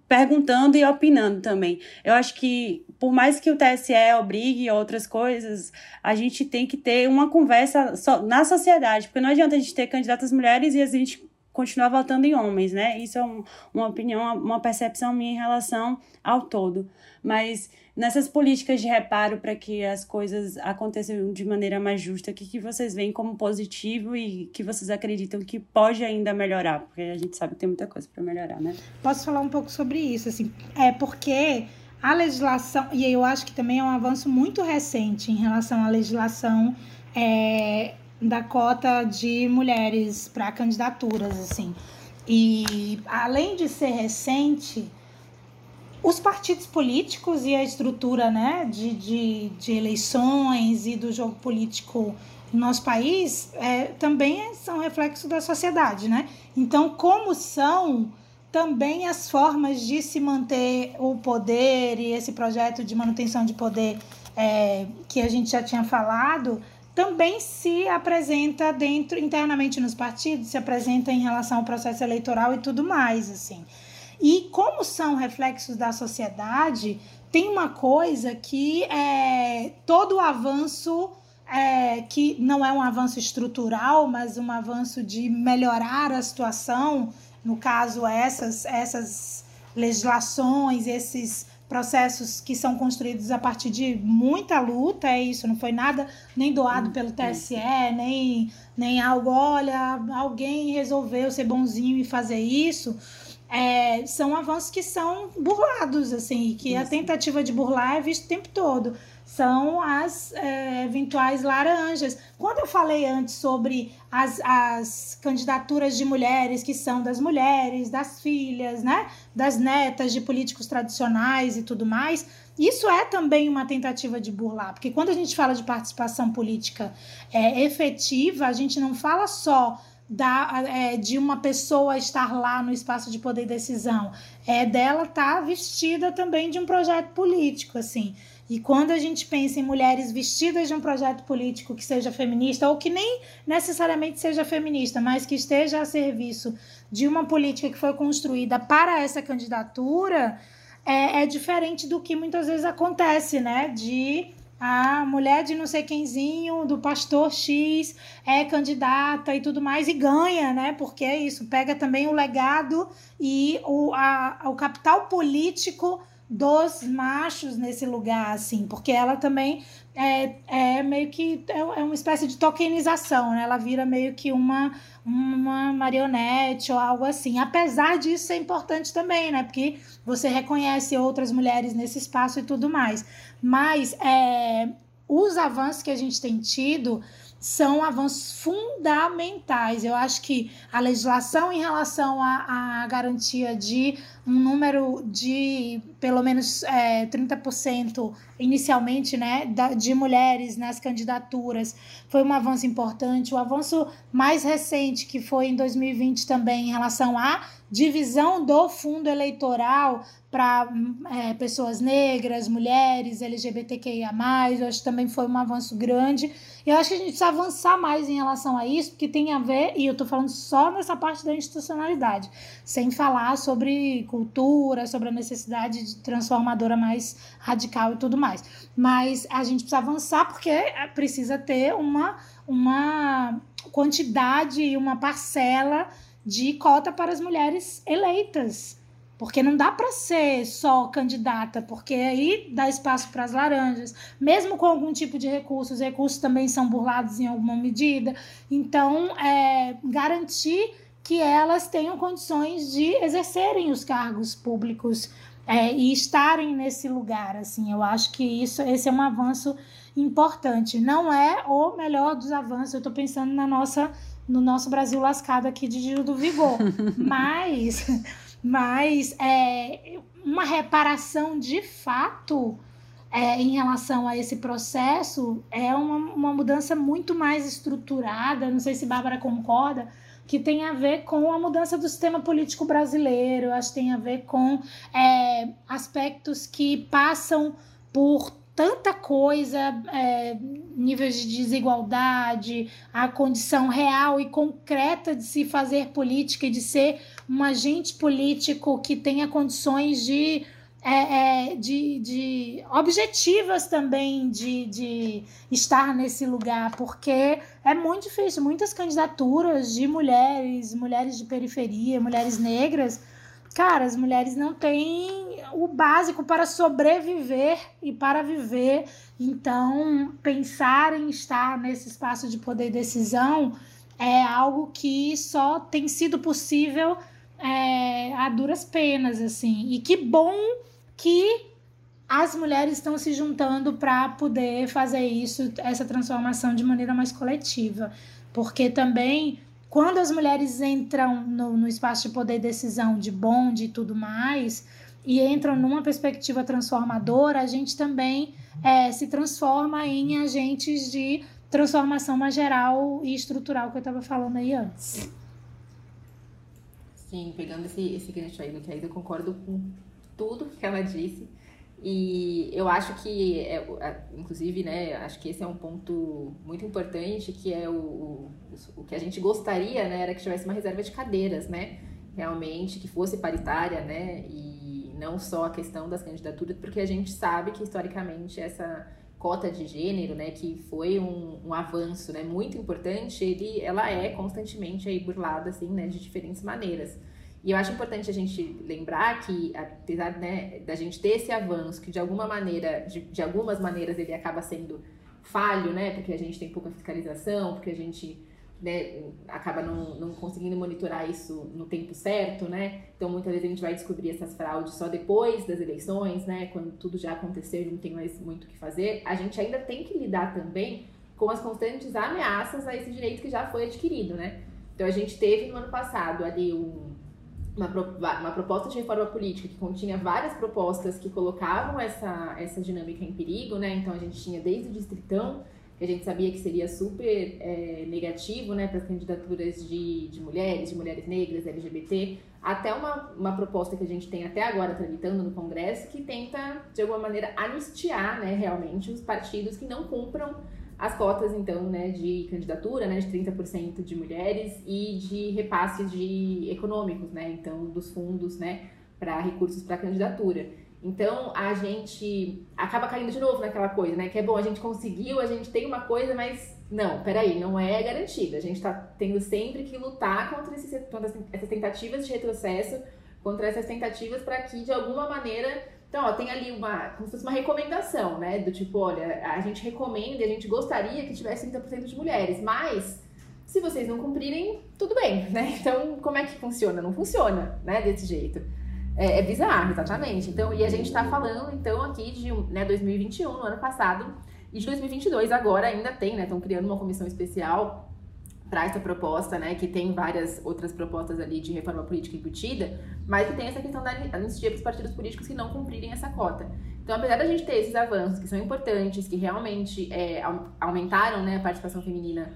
perguntando e opinando também. Eu acho que, por mais que o TSE obrigue outras coisas, a gente tem que ter uma conversa na sociedade, porque não adianta a gente ter candidatas mulheres e a gente continuar votando em homens, né? Isso é um, uma opinião, uma percepção minha em relação ao todo. Mas nessas políticas de reparo para que as coisas aconteçam de maneira mais justa, o que, que vocês veem como positivo e que vocês acreditam que pode ainda melhorar? Porque a gente sabe que tem muita coisa para melhorar, né? Posso falar um pouco sobre isso, assim, é porque a legislação, e eu acho que também é um avanço muito recente em relação à legislação é, da cota de mulheres para candidaturas, assim. E além de ser recente, os partidos políticos e a estrutura né, de, de, de eleições e do jogo político no nosso país é, também são reflexo da sociedade, né? Então, como são também as formas de se manter o poder e esse projeto de manutenção de poder é, que a gente já tinha falado, também se apresenta dentro, internamente nos partidos, se apresenta em relação ao processo eleitoral e tudo mais, assim. E como são reflexos da sociedade, tem uma coisa que é todo o avanço é, que não é um avanço estrutural, mas um avanço de melhorar a situação, no caso essas essas legislações, esses processos que são construídos a partir de muita luta, é isso, não foi nada nem doado hum, pelo TSE, nem, nem algo, olha, alguém resolveu ser bonzinho e fazer isso. É, são avanços que são burlados, assim, que isso. a tentativa de burlar é vista o tempo todo são as é, eventuais laranjas. Quando eu falei antes sobre as, as candidaturas de mulheres, que são das mulheres, das filhas, né, das netas de políticos tradicionais e tudo mais, isso é também uma tentativa de burlar, porque quando a gente fala de participação política é, efetiva, a gente não fala só da, é, de uma pessoa estar lá no espaço de poder e decisão, é dela estar tá vestida também de um projeto político, assim. E quando a gente pensa em mulheres vestidas de um projeto político que seja feminista, ou que nem necessariamente seja feminista, mas que esteja a serviço de uma política que foi construída para essa candidatura, é, é diferente do que muitas vezes acontece, né? De a mulher de não sei quemzinho, do pastor X, é candidata e tudo mais, e ganha, né? Porque é isso, pega também o legado e o, a, o capital político dos machos nesse lugar, assim, porque ela também é, é meio que é, é uma espécie de tokenização, né? Ela vira meio que uma, uma marionete ou algo assim. Apesar disso ser importante também, né? Porque você reconhece outras mulheres nesse espaço e tudo mais. Mas é, os avanços que a gente tem tido são avanços fundamentais. Eu acho que a legislação em relação à, à garantia de um número de pelo menos é, 30% inicialmente né, de mulheres nas candidaturas foi um avanço importante. O avanço mais recente, que foi em 2020 também, em relação à divisão do fundo eleitoral para é, pessoas negras, mulheres, LGBTQIA, eu acho que também foi um avanço grande. Eu acho que a gente precisa avançar mais em relação a isso, porque tem a ver, e eu estou falando só nessa parte da institucionalidade, sem falar sobre cultura, sobre a necessidade de transformadora mais radical e tudo mais. Mas a gente precisa avançar porque precisa ter uma, uma quantidade e uma parcela de cota para as mulheres eleitas porque não dá para ser só candidata, porque aí dá espaço para as laranjas, mesmo com algum tipo de recurso, os recursos também são burlados em alguma medida. Então, é, garantir que elas tenham condições de exercerem os cargos públicos é, e estarem nesse lugar. Assim, eu acho que isso, esse é um avanço importante. Não é o melhor dos avanços. Eu estou pensando na nossa, no nosso Brasil lascado aqui de Giro do Vigor, mas mas é, uma reparação de fato é, em relação a esse processo é uma, uma mudança muito mais estruturada. Não sei se Bárbara concorda, que tem a ver com a mudança do sistema político brasileiro, acho que tem a ver com é, aspectos que passam por tanta coisa, é, níveis de desigualdade, a condição real e concreta de se fazer política e de ser um agente político que tenha condições de é, é, de, de objetivas também de, de estar nesse lugar, porque é muito difícil. Muitas candidaturas de mulheres, mulheres de periferia, mulheres negras, cara, as mulheres não têm o básico para sobreviver e para viver. Então, pensar em estar nesse espaço de poder e decisão é algo que só tem sido possível é, a duras penas, assim. E que bom que as mulheres estão se juntando para poder fazer isso, essa transformação de maneira mais coletiva. Porque também, quando as mulheres entram no, no espaço de poder e decisão, de bonde e tudo mais, e entram numa perspectiva transformadora, a gente também é, se transforma em agentes de transformação mais geral e estrutural que eu estava falando aí antes. Sim, pegando esse, esse gancho aí do que aí eu concordo com tudo que ela disse. E eu acho que, é, inclusive, né, acho que esse é um ponto muito importante, que é o, o, o que a gente gostaria, né, era que tivesse uma reserva de cadeiras, né, realmente, que fosse paritária, né, e não só a questão das candidaturas, porque a gente sabe que, historicamente, essa cota de gênero, né, que foi um, um avanço, né, muito importante, ele, ela é constantemente aí burlada, assim, né, de diferentes maneiras. E eu acho importante a gente lembrar que, apesar né, da gente ter esse avanço, que de alguma maneira, de, de algumas maneiras ele acaba sendo falho, né? Porque a gente tem pouca fiscalização, porque a gente né, acaba não, não conseguindo monitorar isso no tempo certo, né? Então muitas vezes a gente vai descobrir essas fraudes só depois das eleições, né? Quando tudo já aconteceu e não tem mais muito o que fazer. A gente ainda tem que lidar também com as constantes ameaças a esse direito que já foi adquirido, né? Então a gente teve no ano passado ali um uma, uma proposta de reforma política que continha várias propostas que colocavam essa, essa dinâmica em perigo, né? Então a gente tinha desde o distritão, que a gente sabia que seria super é, negativo né, para as candidaturas de, de mulheres, de mulheres negras, LGBT, até uma, uma proposta que a gente tem até agora tramitando no Congresso, que tenta, de alguma maneira, anistiar né, realmente os partidos que não cumpram as cotas, então, né, de candidatura, né, de 30% de mulheres e de repasses de econômicos, né, então, dos fundos, né, para recursos para candidatura. Então, a gente acaba caindo de novo naquela coisa, né, que é bom, a gente conseguiu, a gente tem uma coisa, mas não, peraí, não é garantida. A gente está tendo sempre que lutar contra, contra essas tentativas de retrocesso, contra essas tentativas para que, de alguma maneira, então, ó, tem ali uma, como se fosse uma recomendação, né? Do tipo, olha, a gente recomenda a gente gostaria que tivesse 30% de mulheres, mas se vocês não cumprirem, tudo bem, né? Então, como é que funciona? Não funciona, né? Desse jeito. É, é bizarro, exatamente. Então, e a gente está falando, então, aqui de né, 2021, no ano passado, e de 2022 agora ainda tem, né? Estão criando uma comissão especial para essa proposta, né, que tem várias outras propostas ali de reforma política embutida, mas que tem essa questão da anistia para os partidos políticos que não cumprirem essa cota. Então, apesar da gente ter esses avanços que são importantes, que realmente é, aumentaram né, a participação feminina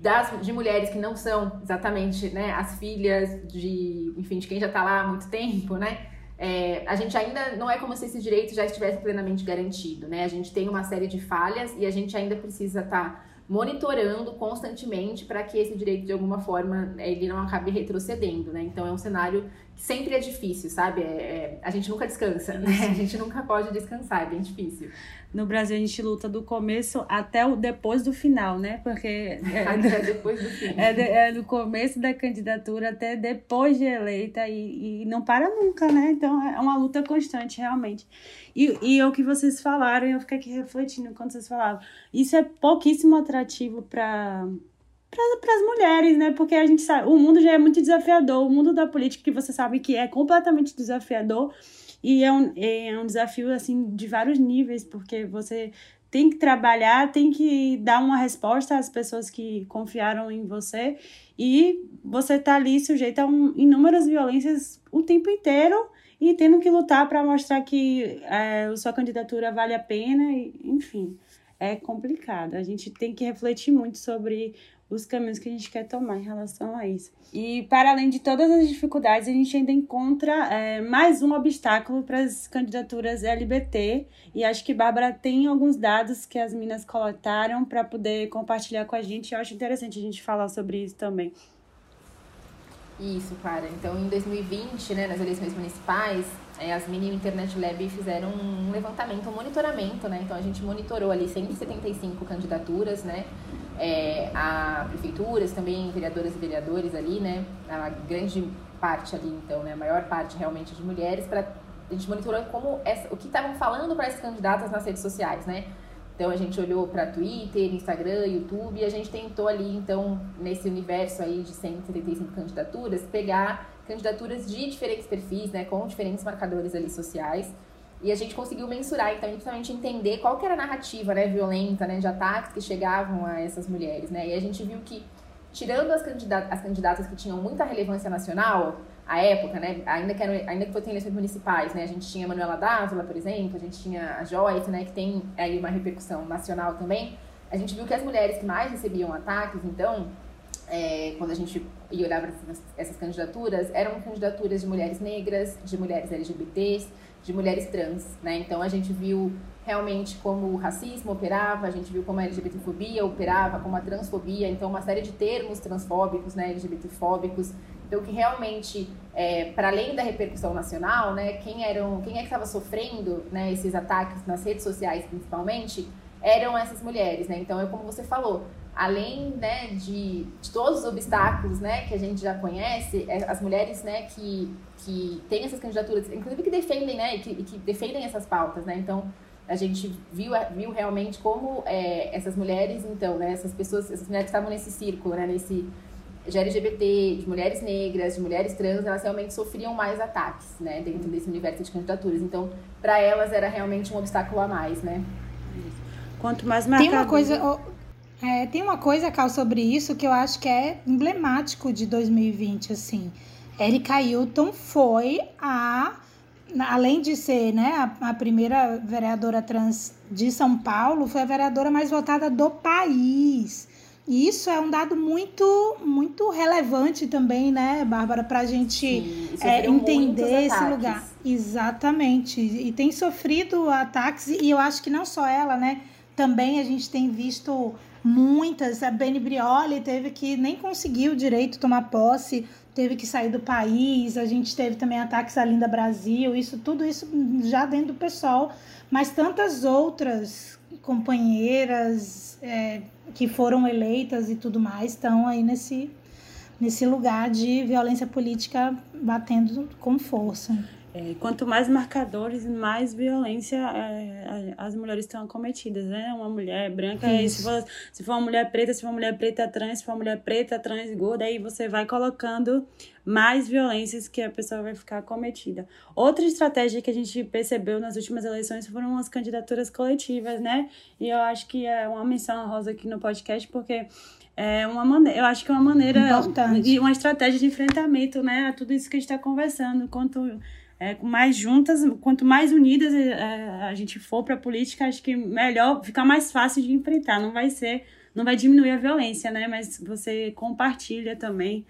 das, de mulheres que não são exatamente né, as filhas de, enfim, de quem já está lá há muito tempo, né? É, a gente ainda não é como se esse direito já estivesse plenamente garantido, né? A gente tem uma série de falhas e a gente ainda precisa estar tá monitorando constantemente para que esse direito de alguma forma ele não acabe retrocedendo, né? Então é um cenário que sempre é difícil, sabe? É, é, a gente nunca descansa, né? A gente nunca pode descansar, é bem difícil. No Brasil a gente luta do começo até o depois do final, né? Porque é, até depois do fim. É, de, é, do começo da candidatura até depois de eleita e, e não para nunca, né? Então é uma luta constante, realmente. E, e o que vocês falaram, eu fiquei aqui refletindo quando vocês falavam. Isso é pouquíssimo atrativo para para as mulheres, né? Porque a gente sabe, o mundo já é muito desafiador, o mundo da política que você sabe que é completamente desafiador e é um, é um desafio assim de vários níveis, porque você tem que trabalhar, tem que dar uma resposta às pessoas que confiaram em você e você tá ali sujeito a um, inúmeras violências o tempo inteiro e tendo que lutar para mostrar que é, a sua candidatura vale a pena, e, enfim, é complicado. A gente tem que refletir muito sobre os caminhos que a gente quer tomar em relação a isso. E para além de todas as dificuldades, a gente ainda encontra é, mais um obstáculo para as candidaturas LGBT. E acho que Bárbara tem alguns dados que as meninas coletaram para poder compartilhar com a gente. Eu acho interessante a gente falar sobre isso também. Isso, Clara. Então, em 2020, né, nas eleições municipais, é, as Mini Internet Lab fizeram um levantamento, um monitoramento, né? Então, a gente monitorou ali 175 candidaturas, né? É, a prefeituras, também vereadoras e vereadores ali, né? A grande parte ali, então, né? A maior parte realmente de mulheres, para a gente monitorou como essa, o que estavam falando para essas candidatas nas redes sociais, né? Então a gente olhou para Twitter, Instagram, YouTube e a gente tentou ali, então, nesse universo aí de 175 candidaturas, pegar candidaturas de diferentes perfis, né, com diferentes marcadores ali sociais. E a gente conseguiu mensurar, então, principalmente entender qual que era a narrativa, né, violenta, né, de ataques que chegavam a essas mulheres, né? E a gente viu que, tirando as, candidatas, as candidatas que tinham muita relevância nacional, a época, né? Ainda que, era, ainda que fossem eleições municipais, né? A gente tinha a Manuela Dávila, por exemplo, a gente tinha a Joyce, né? Que tem aí uma repercussão nacional também. A gente viu que as mulheres que mais recebiam ataques, então, é, quando a gente ia olhar para essas, candidaturas, eram candidaturas de mulheres negras, de mulheres LGBTs, de mulheres trans, né? Então a gente viu realmente como o racismo operava, a gente viu como a LGBTfobia operava, como a transfobia, então uma série de termos transfóbicos, né, LGBTfóbicos, então, que realmente, é, para além da repercussão nacional, né, quem, eram, quem é que estava sofrendo né, esses ataques nas redes sociais, principalmente, eram essas mulheres. Né? Então, é como você falou, além né, de, de todos os obstáculos né, que a gente já conhece, é, as mulheres né, que, que têm essas candidaturas, inclusive que defendem, né, que, que defendem essas pautas. Né? Então, a gente viu, viu realmente como é, essas mulheres, então, né, essas pessoas, essas mulheres que estavam nesse círculo, né, nesse de LGBT, de mulheres negras, de mulheres trans, elas realmente sofriam mais ataques, né, dentro desse universo de candidaturas. Então, para elas era realmente um obstáculo a mais, né? Quanto mais marcado... Tem uma coisa, é, tem uma coisa, Cal, sobre isso que eu acho que é emblemático de 2020, assim. Erika Hilton foi a além de ser né, a, a, primeira vereadora trans de São Paulo, foi a vereadora mais votada do país. E isso é um dado muito, muito relevante também, né, Bárbara, para a gente Sim, é, entender esse lugar. Exatamente. E tem sofrido ataques, e eu acho que não só ela, né? Também a gente tem visto muitas. A Beni Brioli teve que nem conseguiu direito tomar posse, teve que sair do país. A gente teve também ataques à Linda Brasil, isso, tudo isso já dentro do pessoal. Mas tantas outras companheiras. É, que foram eleitas e tudo mais estão aí nesse, nesse lugar de violência política batendo com força. É, quanto mais marcadores, mais violência é, as mulheres estão acometidas, né? Uma mulher branca, se for, se for uma mulher preta, se for uma mulher preta trans, se for uma mulher preta trans gorda, aí você vai colocando mais violências que a pessoa vai ficar acometida. Outra estratégia que a gente percebeu nas últimas eleições foram as candidaturas coletivas, né? E eu acho que é uma menção rosa aqui no podcast, porque é uma maneira, eu acho que é uma maneira e uma estratégia de enfrentamento, né, a tudo isso que a gente está conversando, quanto é, mais juntas, quanto mais unidas é, a gente for para a política, acho que melhor, fica mais fácil de enfrentar. Não vai ser, não vai diminuir a violência, né? Mas você compartilha também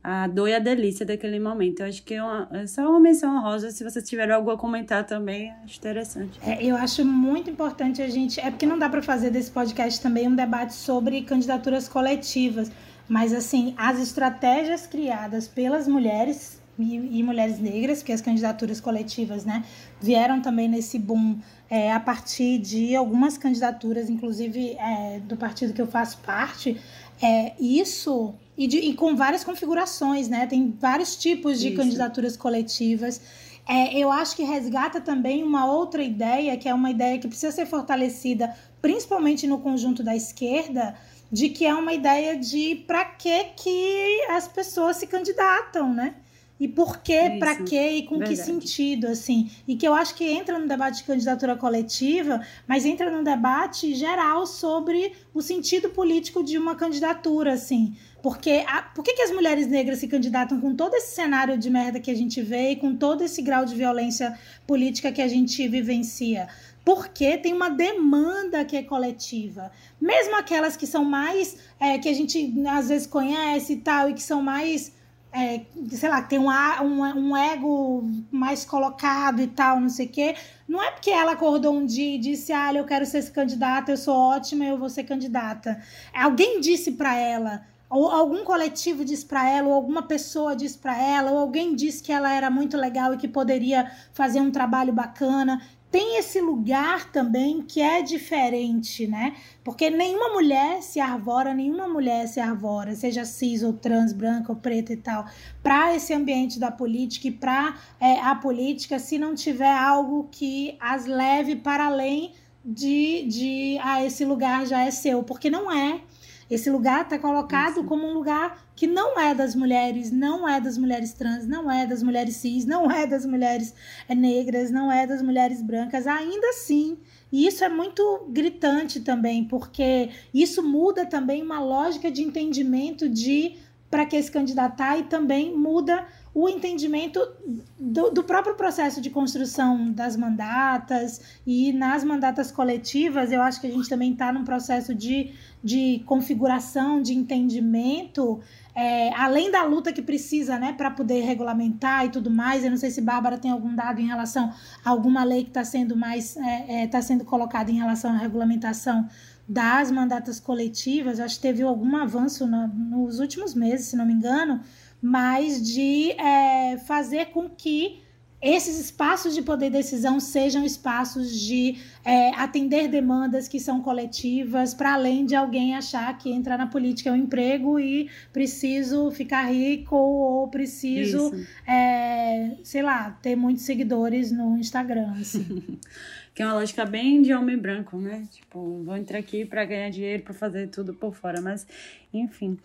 a dor e a delícia daquele momento. Eu acho que é, uma, é só uma menção honrosa. Se vocês tiverem algo a comentar também, acho interessante. É, eu acho muito importante a gente. É porque não dá para fazer desse podcast também um debate sobre candidaturas coletivas. Mas, assim, as estratégias criadas pelas mulheres e, e, mulheres negras, porque as candidaturas coletivas né, vieram também nesse boom é, a partir de algumas candidaturas, inclusive é, do partido que eu faço parte. É, isso, e, de, e com várias configurações, né? Tem vários tipos de isso. candidaturas coletivas. É, eu acho que resgata também uma outra ideia, que é uma ideia que precisa ser fortalecida, principalmente no conjunto da esquerda, de que é uma ideia de para que que as pessoas se candidatam, né? E por quê, para quê e com Verdade. que sentido, assim. E que eu acho que entra no debate de candidatura coletiva, mas entra no debate geral sobre o sentido político de uma candidatura, assim. Porque a, por que, que as mulheres negras se candidatam com todo esse cenário de merda que a gente vê e com todo esse grau de violência política que a gente vivencia? Porque tem uma demanda que é coletiva. Mesmo aquelas que são mais. É, que a gente às vezes conhece e tal, e que são mais é, sei lá, tem um, um, um, ego mais colocado e tal, não sei o quê. Não é porque ela acordou um dia e disse, ah, eu quero ser candidata, eu sou ótima, eu vou ser candidata. Alguém disse para ela, ou algum coletivo diz para ela, ou alguma pessoa diz para ela, ou alguém diz que ela era muito legal e que poderia fazer um trabalho bacana. Tem esse lugar também que é diferente, né? Porque nenhuma mulher se arvora, nenhuma mulher se arvora, seja cis ou trans, branca ou preta e tal, para esse ambiente da política e para é, a política, se não tiver algo que as leve para além de, de ah, esse lugar já é seu, porque não é. Esse lugar está colocado Isso. como um lugar que não é das mulheres, não é das mulheres trans, não é das mulheres cis, não é das mulheres é, negras, não é das mulheres brancas, ainda assim. E isso é muito gritante também, porque isso muda também uma lógica de entendimento de para que se candidatar e também muda o entendimento do, do, próprio processo de construção das mandatas e nas mandatas coletivas, eu acho que a gente também está num processo de, de configuração, de entendimento, é, além da luta que precisa né, para poder regulamentar e tudo mais. Eu não sei se Bárbara tem algum dado em relação a alguma lei que está sendo mais é, é, tá sendo colocada em relação à regulamentação das mandatas coletivas. Acho que teve algum avanço no, nos últimos meses, se não me engano mas de é, fazer com que esses espaços de poder decisão sejam espaços de é, atender demandas que são coletivas, para além de alguém achar que entrar na política é um emprego e preciso ficar rico ou preciso, é, sei lá, ter muitos seguidores no Instagram. Assim. que é uma lógica bem de homem branco, né? Tipo, vou entrar aqui para ganhar dinheiro, para fazer tudo por fora, mas enfim.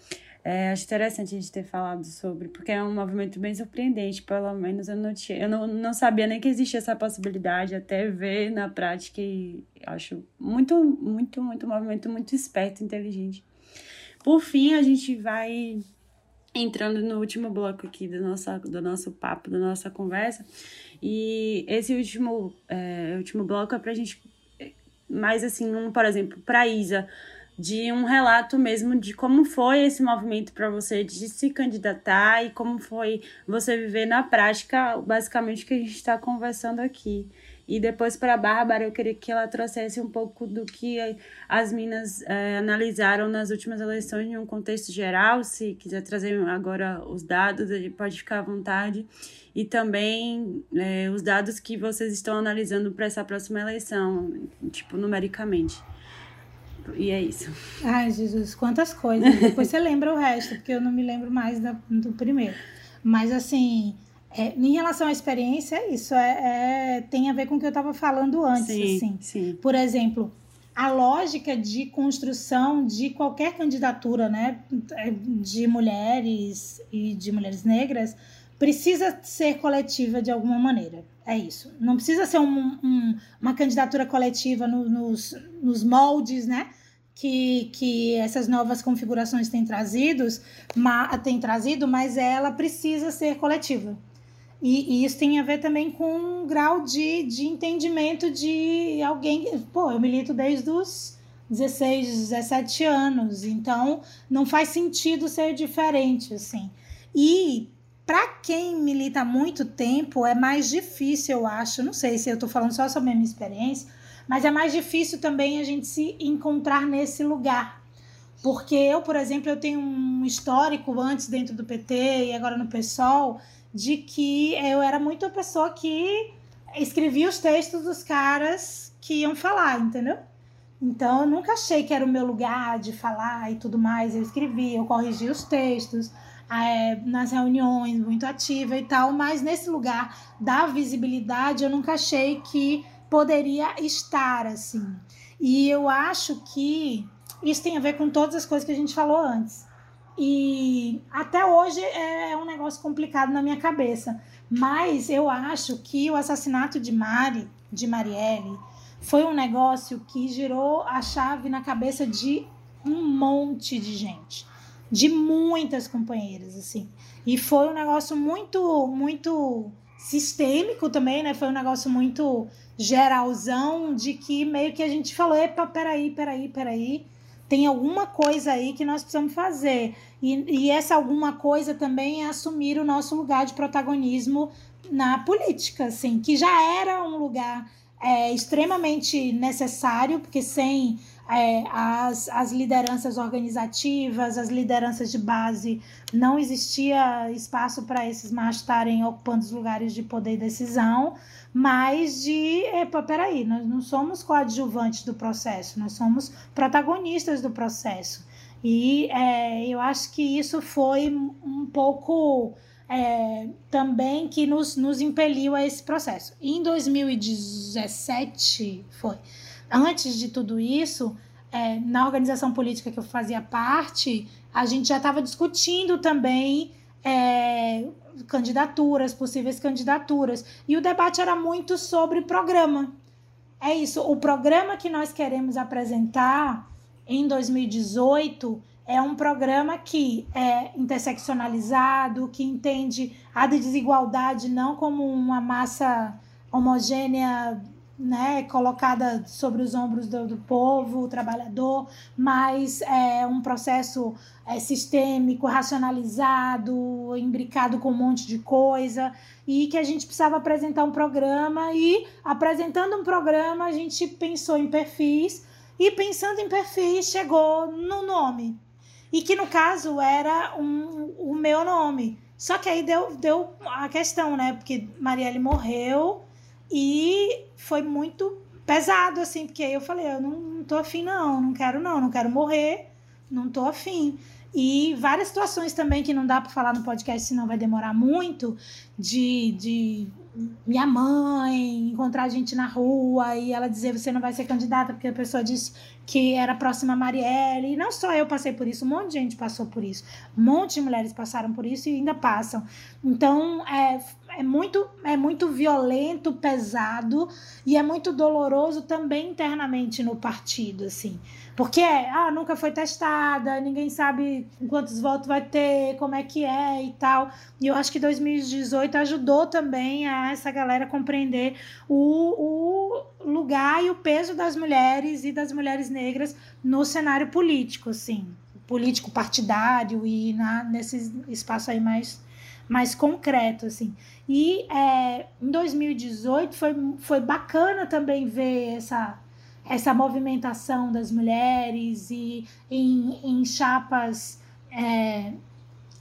É, acho interessante a gente ter falado sobre, porque é um movimento bem surpreendente, pelo menos eu não tinha, eu não, não sabia nem que existia essa possibilidade, até ver na prática e acho muito, muito, muito movimento muito esperto, inteligente. Por fim, a gente vai entrando no último bloco aqui do nosso, do nosso papo, da nossa conversa, e esse último, é, último bloco é pra gente, mais assim, um, por exemplo, pra Isa, de um relato mesmo de como foi esse movimento para você de se candidatar e como foi você viver na prática, basicamente, o que a gente está conversando aqui. E depois para a Bárbara, eu queria que ela trouxesse um pouco do que as Minas é, analisaram nas últimas eleições em um contexto geral. Se quiser trazer agora os dados, pode ficar à vontade. E também é, os dados que vocês estão analisando para essa próxima eleição, tipo, numericamente. E é isso. Ai, Jesus, quantas coisas. Depois você lembra o resto, porque eu não me lembro mais da, do primeiro. Mas, assim, é, em relação à experiência, isso é, é, tem a ver com o que eu estava falando antes. Sim, assim. sim. Por exemplo, a lógica de construção de qualquer candidatura, né, de mulheres e de mulheres negras, precisa ser coletiva de alguma maneira. É isso. Não precisa ser um, um, uma candidatura coletiva no, nos, nos moldes, né? Que, que essas novas configurações têm, trazidos, ma, têm trazido, mas ela precisa ser coletiva. E, e, isso tem a ver também com um grau de, de entendimento de alguém. Pô, eu milito desde os 16, 17 anos, então não faz sentido ser diferente, assim. E para quem milita há muito tempo, é mais difícil, eu acho. Não sei se eu estou falando só sobre a minha experiência, mas é mais difícil também a gente se encontrar nesse lugar. Porque eu, por exemplo, eu tenho um histórico antes dentro do PT e agora no PSOL de que eu era muito a pessoa que escrevia os textos dos caras que iam falar, entendeu? Então eu nunca achei que era o meu lugar de falar e tudo mais. Eu escrevia, eu corrigia os textos é, nas reuniões, muito ativa e tal, mas nesse lugar da visibilidade eu nunca achei que poderia estar assim. E eu acho que isso tem a ver com todas as coisas que a gente falou antes. E até hoje é um negócio complicado na minha cabeça. Mas eu acho que o assassinato de Mari, de Marielle, foi um negócio que girou a chave na cabeça de um monte de gente de muitas companheiras, assim. E foi um negócio muito, muito sistêmico também, né? Foi um negócio muito geralzão de que meio que a gente falou, epa, peraí, peraí, peraí, tem alguma coisa aí que nós precisamos fazer. E, e essa alguma coisa também é assumir o nosso lugar de protagonismo na política, assim, que já era um lugar é extremamente necessário, porque sem é, as, as lideranças organizativas, as lideranças de base, não existia espaço para esses machos estarem ocupando os lugares de poder e decisão, mas de, epa, peraí, nós não somos coadjuvantes do processo, nós somos protagonistas do processo. E é, eu acho que isso foi um pouco é, também que nos, nos impeliu a esse processo. Em 2017, foi. Antes de tudo isso, é, na organização política que eu fazia parte, a gente já estava discutindo também é, candidaturas, possíveis candidaturas. E o debate era muito sobre programa. É isso, o programa que nós queremos apresentar em 2018 é um programa que é interseccionalizado, que entende a desigualdade não como uma massa homogênea né, colocada sobre os ombros do, do povo, trabalhador, mas é um processo é, sistêmico, racionalizado, imbricado com um monte de coisa, e que a gente precisava apresentar um programa, e apresentando um programa, a gente pensou em perfis, e pensando em perfis, chegou no nome. E que no caso era um, o meu nome. Só que aí deu, deu a questão, né? Porque Marielle morreu e foi muito pesado, assim, porque eu falei, eu não, não tô afim, não, não quero, não, não quero morrer, não tô afim. E várias situações também que não dá para falar no podcast, senão vai demorar muito, de, de minha mãe encontrar a gente na rua e ela dizer você não vai ser candidata porque a pessoa disse que era próxima a Marielle. E não só eu passei por isso, um monte de gente passou por isso. Um monte de mulheres passaram por isso e ainda passam. Então, é, é, muito, é muito violento, pesado e é muito doloroso também internamente no partido, assim. Porque, ah, nunca foi testada, ninguém sabe quantos votos vai ter, como é que é e tal. E eu acho que 2018 ajudou também a essa galera compreender o, o lugar e o peso das mulheres e das mulheres negras no cenário político, assim. Político partidário e na, nesse espaço aí mais, mais concreto, assim. E é, em 2018 foi, foi bacana também ver essa essa movimentação das mulheres e em, em chapas é,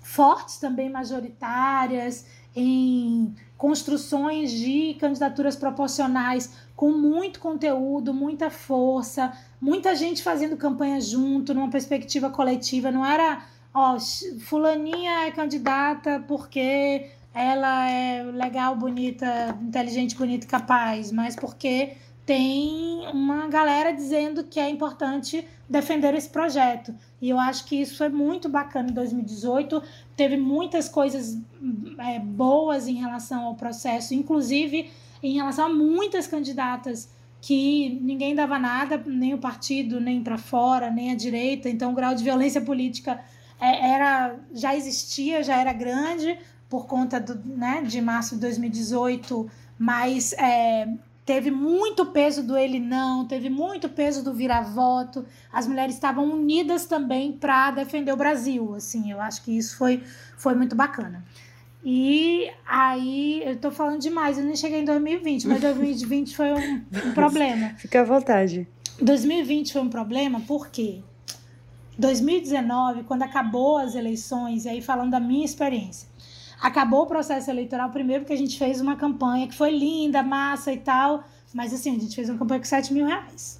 fortes também majoritárias, em construções de candidaturas proporcionais com muito conteúdo, muita força, muita gente fazendo campanha junto, numa perspectiva coletiva, não era, ó, fulaninha é candidata porque ela é legal, bonita, inteligente, bonita e capaz, mas porque tem uma galera dizendo que é importante defender esse projeto. E eu acho que isso foi muito bacana em 2018. Teve muitas coisas é, boas em relação ao processo, inclusive em relação a muitas candidatas que ninguém dava nada, nem o partido, nem para fora, nem a direita. Então, o grau de violência política é, era já existia, já era grande por conta do, né, de março de 2018, mas é, teve muito peso do ele não, teve muito peso do vira-voto. As mulheres estavam unidas também para defender o Brasil, assim, eu acho que isso foi, foi muito bacana. E aí, eu tô falando demais, eu nem cheguei em 2020, mas 2020 foi um, um problema. Fica à vontade. 2020 foi um problema porque 2019, quando acabou as eleições, e aí falando da minha experiência, Acabou o processo eleitoral primeiro porque a gente fez uma campanha que foi linda, massa e tal, mas assim, a gente fez uma campanha com 7 mil reais.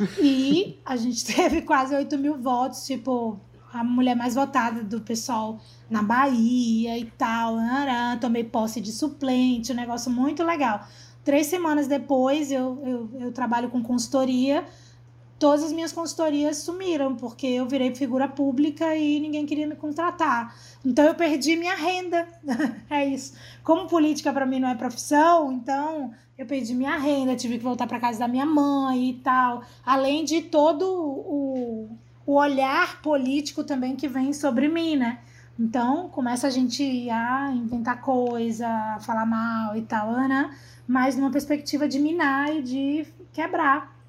E a gente teve quase 8 mil votos, tipo, a mulher mais votada do pessoal na Bahia e tal. Arã, tomei posse de suplente, um negócio muito legal. Três semanas depois, eu, eu, eu trabalho com consultoria todas as minhas consultorias sumiram, porque eu virei figura pública e ninguém queria me contratar. Então eu perdi minha renda. é isso. Como política para mim não é profissão, então eu perdi minha renda, tive que voltar para casa da minha mãe e tal. Além de todo o, o olhar político também que vem sobre mim, né? Então começa a gente a inventar coisa, a falar mal e tal, né? Mas numa perspectiva de minar e de quebrar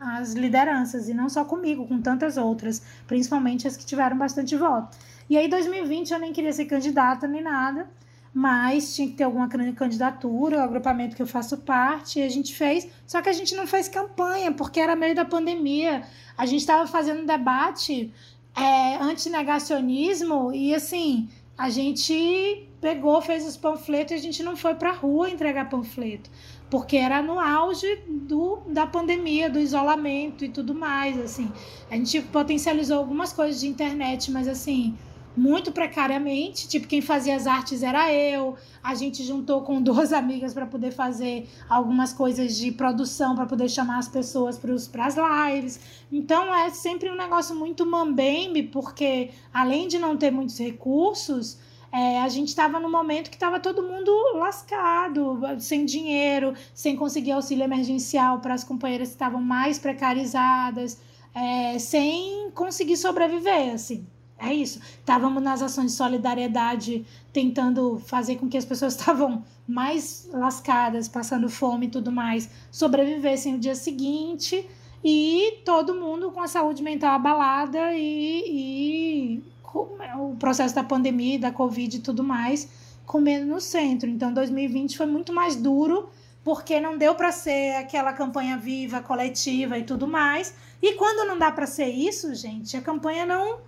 as lideranças, e não só comigo, com tantas outras, principalmente as que tiveram bastante voto. E aí, 2020, eu nem queria ser candidata nem nada, mas tinha que ter alguma candidatura, o agrupamento que eu faço parte, e a gente fez, só que a gente não fez campanha, porque era meio da pandemia. A gente estava fazendo um debate é, anti-negacionismo e assim, a gente pegou, fez os panfletos e a gente não foi para a rua entregar panfleto, porque era no auge do, da pandemia, do isolamento e tudo mais, assim. A gente potencializou algumas coisas de internet, mas assim, muito precariamente, tipo, quem fazia as artes era eu. A gente juntou com duas amigas para poder fazer algumas coisas de produção, para poder chamar as pessoas para as lives. Então é sempre um negócio muito mambembe, porque além de não ter muitos recursos, é, a gente estava no momento que estava todo mundo lascado, sem dinheiro, sem conseguir auxílio emergencial para as companheiras que estavam mais precarizadas, é, sem conseguir sobreviver, assim. É isso. Estávamos nas ações de solidariedade tentando fazer com que as pessoas estavam mais lascadas, passando fome e tudo mais, sobrevivessem o dia seguinte e todo mundo com a saúde mental abalada e, e o processo da pandemia, da Covid e tudo mais, comendo no centro. Então, 2020 foi muito mais duro porque não deu para ser aquela campanha viva, coletiva e tudo mais. E quando não dá para ser isso, gente, a campanha não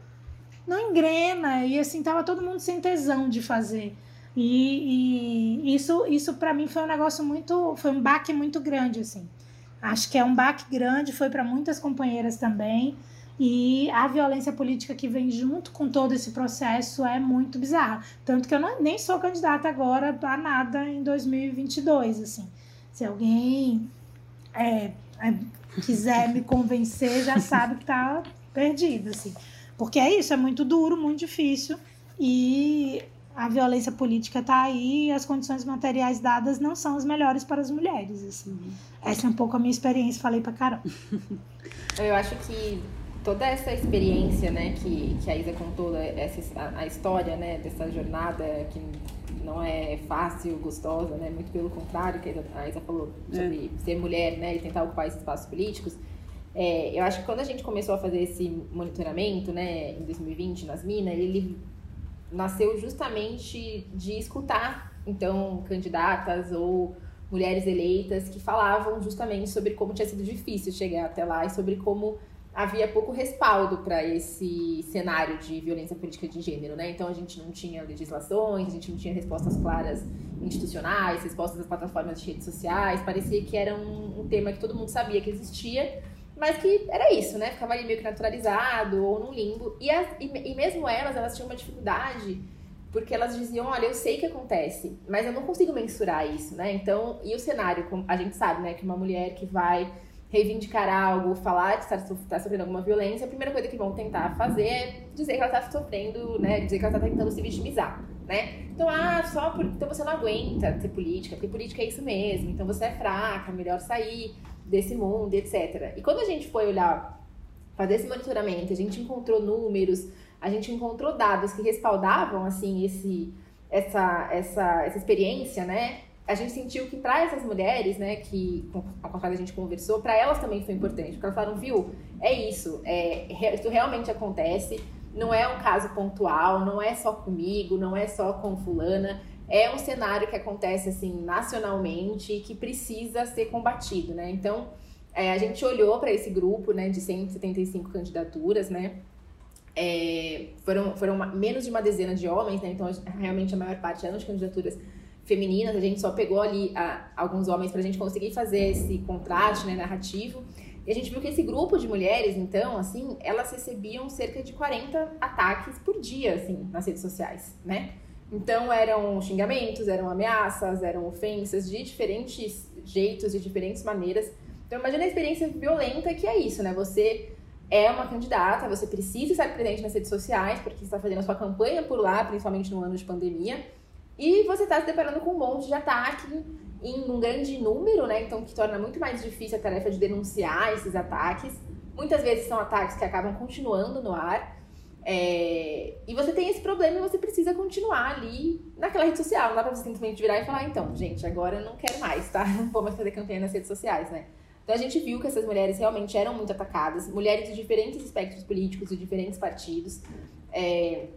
não engrena e assim tava todo mundo sem tesão de fazer. E, e isso isso para mim foi um negócio muito, foi um baque muito grande assim. Acho que é um baque grande, foi para muitas companheiras também. E a violência política que vem junto com todo esse processo é muito bizarra. Tanto que eu não, nem sou candidata agora a nada em 2022. Assim. Se alguém é, é, quiser me convencer, já sabe que está perdido. Assim. Porque é isso, é muito duro, muito difícil. E a violência política está aí e as condições materiais dadas não são as melhores para as mulheres. Assim. Uhum. Essa é um pouco a minha experiência, falei para Carol. Eu acho que toda essa experiência, né, que, que a Isa contou, essa, a, a história, né, dessa jornada que não é fácil, gostosa, né, muito pelo contrário, que a Isa falou sobre é. ser mulher, né, e tentar ocupar esses espaços políticos. É, eu acho que quando a gente começou a fazer esse monitoramento, né, em 2020, nas minas, ele nasceu justamente de escutar, então, candidatas ou mulheres eleitas que falavam justamente sobre como tinha sido difícil chegar até lá e sobre como havia pouco respaldo para esse cenário de violência política de gênero, né? Então a gente não tinha legislações, a gente não tinha respostas claras institucionais, respostas das plataformas de redes sociais. Parecia que era um, um tema que todo mundo sabia que existia, mas que era isso, né? Ficava ali meio que naturalizado ou num limbo. E, as, e, e mesmo elas, elas tinham uma dificuldade porque elas diziam, olha, eu sei que acontece, mas eu não consigo mensurar isso, né? Então, e o cenário, a gente sabe, né, que uma mulher que vai reivindicar algo, falar que está, está sofrendo alguma violência, a primeira coisa que vão tentar fazer é dizer que ela está sofrendo, né? Dizer que ela está tentando se vitimizar, né? Então, ah, só por, então você não aguenta ser política, porque política é isso mesmo, então você é fraca, melhor sair desse mundo, etc. E quando a gente foi olhar, fazer esse monitoramento, a gente encontrou números, a gente encontrou dados que respaldavam, assim, esse, essa, essa, essa experiência, né? A gente sentiu que para essas mulheres, né, que com a qual a gente conversou, para elas também foi importante, porque elas falaram, viu, é isso, é, isso realmente acontece, não é um caso pontual, não é só comigo, não é só com fulana, é um cenário que acontece assim nacionalmente e que precisa ser combatido, né? Então, é, a gente olhou para esse grupo, né, de 175 candidaturas, né? É, foram foram uma, menos de uma dezena de homens, né? Então, realmente a maior parte eram de candidaturas femininas, a gente só pegou ali a, alguns homens para a gente conseguir fazer esse contraste né, narrativo. E a gente viu que esse grupo de mulheres, então, assim, elas recebiam cerca de 40 ataques por dia, assim, nas redes sociais, né? Então, eram xingamentos, eram ameaças, eram ofensas de diferentes jeitos, de diferentes maneiras. Então, imagina a experiência violenta que é isso, né? Você é uma candidata, você precisa estar presente nas redes sociais, porque você está fazendo a sua campanha por lá, principalmente no ano de pandemia. E você está se deparando com um monte de ataque em um grande número, né? Então, que torna muito mais difícil a tarefa de denunciar esses ataques. Muitas vezes são ataques que acabam continuando no ar. É... E você tem esse problema e você precisa continuar ali naquela rede social. Não dá pra você simplesmente virar e falar, então, gente, agora eu não quero mais, tá? Não vou mais fazer campanha nas redes sociais, né? Então a gente viu que essas mulheres realmente eram muito atacadas, mulheres de diferentes espectros políticos, de diferentes partidos. É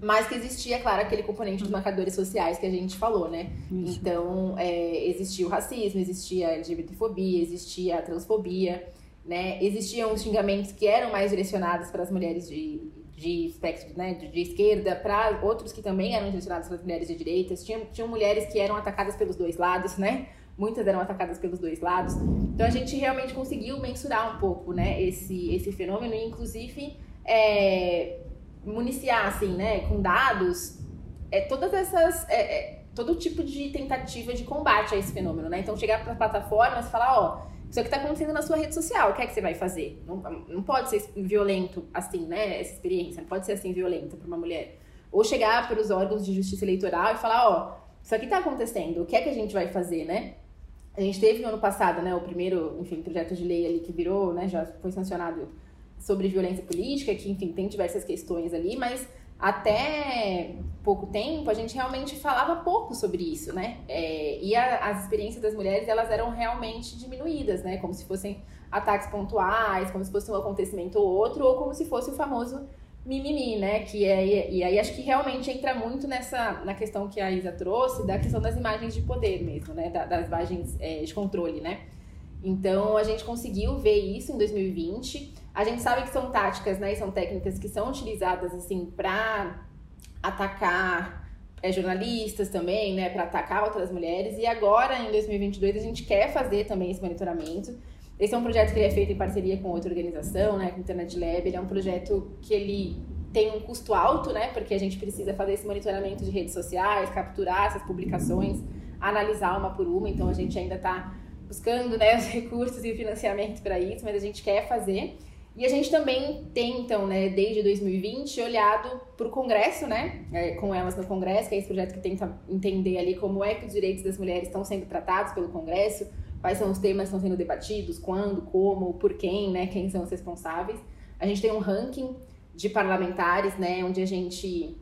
mas que existia, claro, aquele componente dos marcadores sociais que a gente falou, né? Isso. Então, é, existia o racismo, existia a LGBTfobia, existia a transfobia, né? Existiam os xingamentos que eram mais direcionados para as mulheres de, de espectro, né, de, de esquerda, para outros que também eram direcionados para as mulheres de direita. Tinham, tinham mulheres que eram atacadas pelos dois lados, né? Muitas eram atacadas pelos dois lados. Então, a gente realmente conseguiu mensurar um pouco, né, esse, esse fenômeno, e inclusive... É, municiar, assim, né, com dados, é, todas essas. É, é, todo tipo de tentativa de combate a esse fenômeno, né? Então, chegar para as plataformas e falar: ó, isso aqui está acontecendo na sua rede social, o que é que você vai fazer? Não, não pode ser violento assim, né? Essa experiência, não pode ser assim violenta para uma mulher. Ou chegar para os órgãos de justiça eleitoral e falar: ó, isso aqui está acontecendo, o que é que a gente vai fazer, né? A gente teve no ano passado, né, o primeiro, enfim, projeto de lei ali que virou, né, já foi sancionado sobre violência política, que, enfim, tem diversas questões ali, mas até pouco tempo a gente realmente falava pouco sobre isso, né? É, e a, as experiências das mulheres, elas eram realmente diminuídas, né? Como se fossem ataques pontuais, como se fosse um acontecimento ou outro, ou como se fosse o famoso mimimi, né? Que é, e aí acho que realmente entra muito nessa na questão que a Isa trouxe, da questão das imagens de poder mesmo, né? Da, das imagens é, de controle, né? Então a gente conseguiu ver isso em 2020. A gente sabe que são táticas, né? E são técnicas que são utilizadas assim para atacar é, jornalistas também, né? Para atacar outras mulheres. E agora, em 2022, a gente quer fazer também esse monitoramento. Esse é um projeto que ele é feito em parceria com outra organização, né? Com o Internet Lab. Ele é um projeto que ele tem um custo alto, né? Porque a gente precisa fazer esse monitoramento de redes sociais, capturar essas publicações, analisar uma por uma. Então a gente ainda está buscando né, os recursos e o financiamento para isso, mas a gente quer fazer. E a gente também tem, então, né, desde 2020, olhado para o Congresso, né, é, com elas no Congresso, que é esse projeto que tenta entender ali como é que os direitos das mulheres estão sendo tratados pelo Congresso, quais são os temas que estão sendo debatidos, quando, como, por quem, né, quem são os responsáveis. A gente tem um ranking de parlamentares, né, onde a gente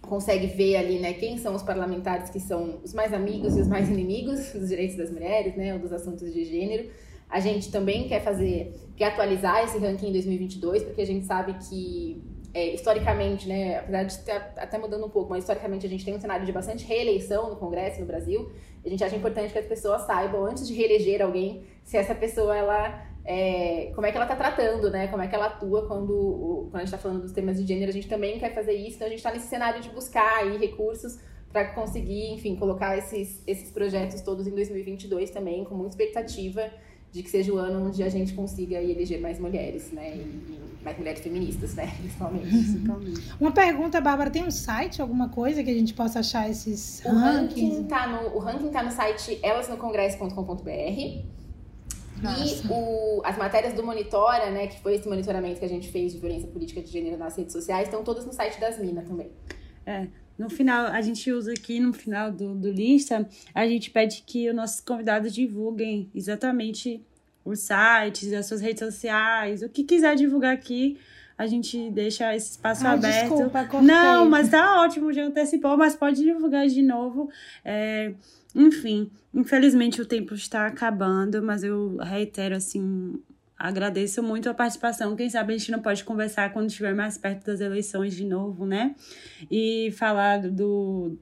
consegue ver ali, né, quem são os parlamentares que são os mais amigos e os mais inimigos dos direitos das mulheres, né, ou dos assuntos de gênero. A gente também quer fazer, quer atualizar esse ranking em 2022, porque a gente sabe que é, historicamente, né, apesar de estar até mudando um pouco, mas historicamente a gente tem um cenário de bastante reeleição no Congresso no Brasil. A gente acha importante que as pessoas saibam antes de reeleger alguém se essa pessoa ela é, como é que ela está tratando, né? Como é que ela atua quando, quando a gente está falando dos temas de gênero. A gente também quer fazer isso, então a gente está nesse cenário de buscar aí recursos para conseguir, enfim, colocar esses, esses projetos todos em 2022 também, com muita expectativa de que seja o ano onde a gente consiga eleger mais mulheres, né? E, mais mulheres feministas, né? Principalmente. Principalmente. Uma pergunta, Bárbara, tem um site, alguma coisa que a gente possa achar esses o rankings? Ranking tá no, o ranking tá no site elasnocongresso.com.br e o, as matérias do Monitora, né, que foi esse monitoramento que a gente fez de violência política de gênero nas redes sociais, estão todas no site das Minas também. É, no final, a gente usa aqui no final do, do lista, a gente pede que os nossos convidados divulguem exatamente os sites, as suas redes sociais, o que quiser divulgar aqui, a gente deixa esse espaço Ai, aberto. Desculpa, cortei. Não, mas tá ótimo, já antecipou, mas pode divulgar de novo. É, enfim, infelizmente o tempo está acabando, mas eu reitero assim, agradeço muito a participação. Quem sabe a gente não pode conversar quando estiver mais perto das eleições de novo, né? E falar do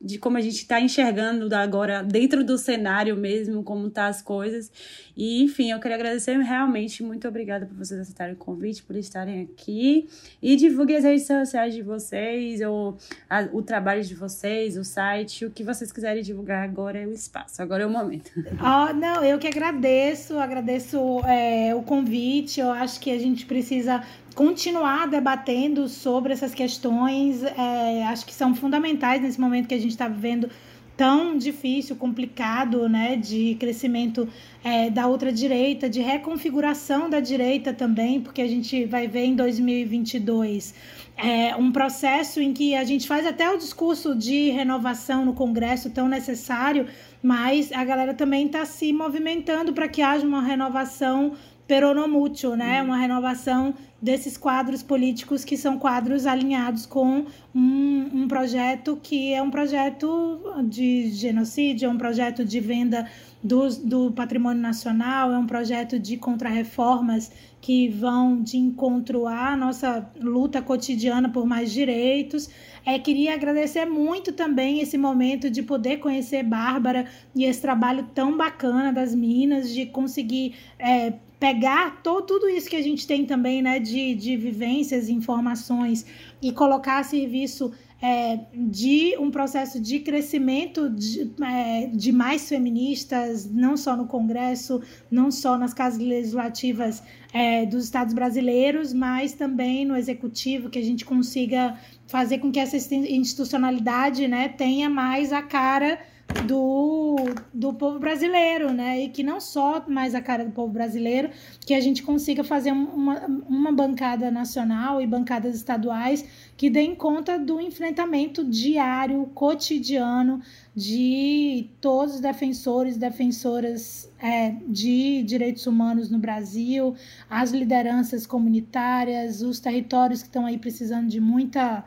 de como a gente está enxergando agora dentro do cenário mesmo, como tá as coisas. E, enfim, eu queria agradecer realmente, muito obrigada por vocês aceitarem o convite, por estarem aqui. E divulguem as redes sociais de vocês, ou a, o trabalho de vocês, o site, o que vocês quiserem divulgar agora é o espaço, agora é o momento. Oh, não, eu que agradeço, agradeço é, o convite. Eu acho que a gente precisa continuar debatendo sobre essas questões, é, acho que são fundamentais nesse momento que a gente está vivendo tão difícil, complicado, né, de crescimento é, da ultradireita, de reconfiguração da direita também, porque a gente vai ver em 2022 é, um processo em que a gente faz até o discurso de renovação no Congresso tão necessário, mas a galera também está se movimentando para que haja uma renovação peronomútil, né? Uma renovação desses quadros políticos que são quadros alinhados com um, um projeto que é um projeto de genocídio, é um projeto de venda do, do patrimônio nacional, é um projeto de contrarreformas que vão de encontro à nossa luta cotidiana por mais direitos. É, queria agradecer muito também esse momento de poder conhecer Bárbara e esse trabalho tão bacana das Minas, de conseguir é, pegar todo, tudo isso que a gente tem também, né, de, de vivências, informações e colocar a serviço é, de um processo de crescimento de, é, de, mais feministas, não só no Congresso, não só nas casas legislativas é, dos estados brasileiros, mas também no executivo, que a gente consiga fazer com que essa institucionalidade né, tenha mais a cara do, do povo brasileiro, né? E que não só mais a cara do povo brasileiro, que a gente consiga fazer uma, uma bancada nacional e bancadas estaduais que deem conta do enfrentamento diário, cotidiano de todos os defensores defensoras é, de direitos humanos no Brasil, as lideranças comunitárias, os territórios que estão aí precisando de muita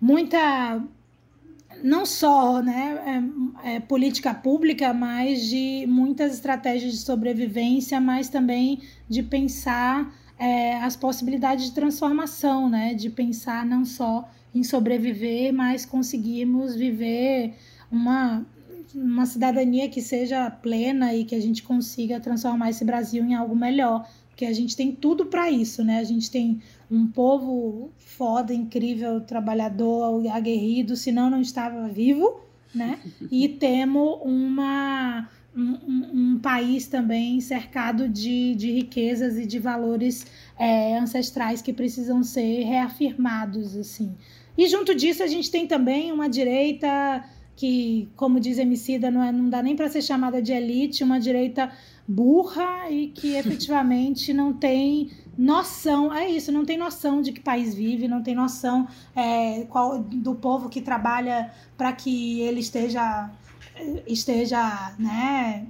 muita não só né, é, é, política pública, mas de muitas estratégias de sobrevivência, mas também de pensar é, as possibilidades de transformação, né, de pensar não só em sobreviver, mas conseguirmos viver uma, uma cidadania que seja plena e que a gente consiga transformar esse Brasil em algo melhor porque a gente tem tudo para isso, né? A gente tem um povo foda, incrível, trabalhador, aguerrido, senão não estava vivo, né? E temos uma, um, um, país também cercado de, de riquezas e de valores é, ancestrais que precisam ser reafirmados, assim. E junto disso a gente tem também uma direita que, como diz Emicida, não, é, não dá nem para ser chamada de elite, uma direita burra e que efetivamente não tem noção, é isso, não tem noção de que país vive, não tem noção é, qual, do povo que trabalha para que ele esteja esteja né,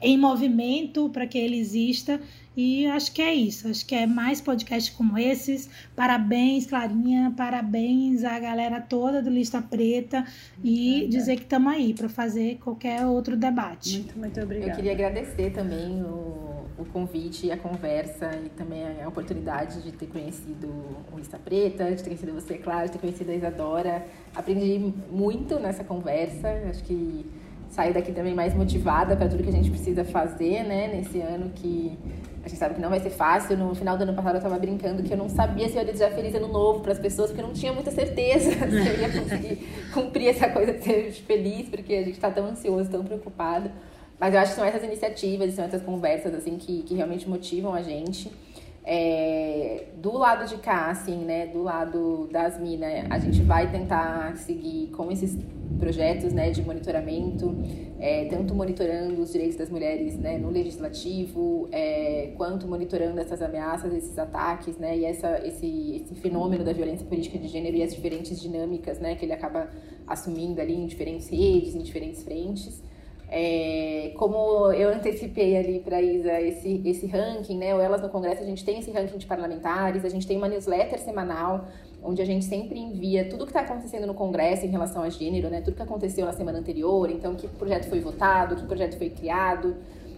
em movimento para que ele exista e acho que é isso. Acho que é mais podcasts como esses. Parabéns, Clarinha. Parabéns à galera toda do Lista Preta. E dizer que estamos aí para fazer qualquer outro debate. Muito, muito obrigada. Eu queria agradecer também o, o convite e a conversa e também a oportunidade de ter conhecido o Lista Preta, de ter conhecido você, claro, de ter conhecido a Isadora. Aprendi muito nessa conversa. Acho que sair daqui também mais motivada para tudo que a gente precisa fazer, né, nesse ano que a gente sabe que não vai ser fácil. No final do ano passado eu estava brincando que eu não sabia se eu ia desejar feliz ano novo para as pessoas, porque eu não tinha muita certeza se eu ia conseguir cumprir essa coisa de ser feliz, porque a gente está tão ansioso, tão preocupado. Mas eu acho que são essas iniciativas, são essas conversas assim que, que realmente motivam a gente. É, do lado de cá, assim, né, do lado das minas, a gente vai tentar seguir com esses projetos, né, de monitoramento, é, tanto monitorando os direitos das mulheres, né, no legislativo, é, quanto monitorando essas ameaças, esses ataques, né, e essa, esse, esse fenômeno da violência política de gênero e as diferentes dinâmicas, né, que ele acaba assumindo ali em diferentes redes, em diferentes frentes. É, como eu antecipei ali para Isa esse, esse ranking, né? O Elas no Congresso, a gente tem esse ranking de parlamentares, a gente tem uma newsletter semanal, onde a gente sempre envia tudo que está acontecendo no Congresso em relação a gênero, né? Tudo que aconteceu na semana anterior, então que projeto foi votado, que projeto foi criado.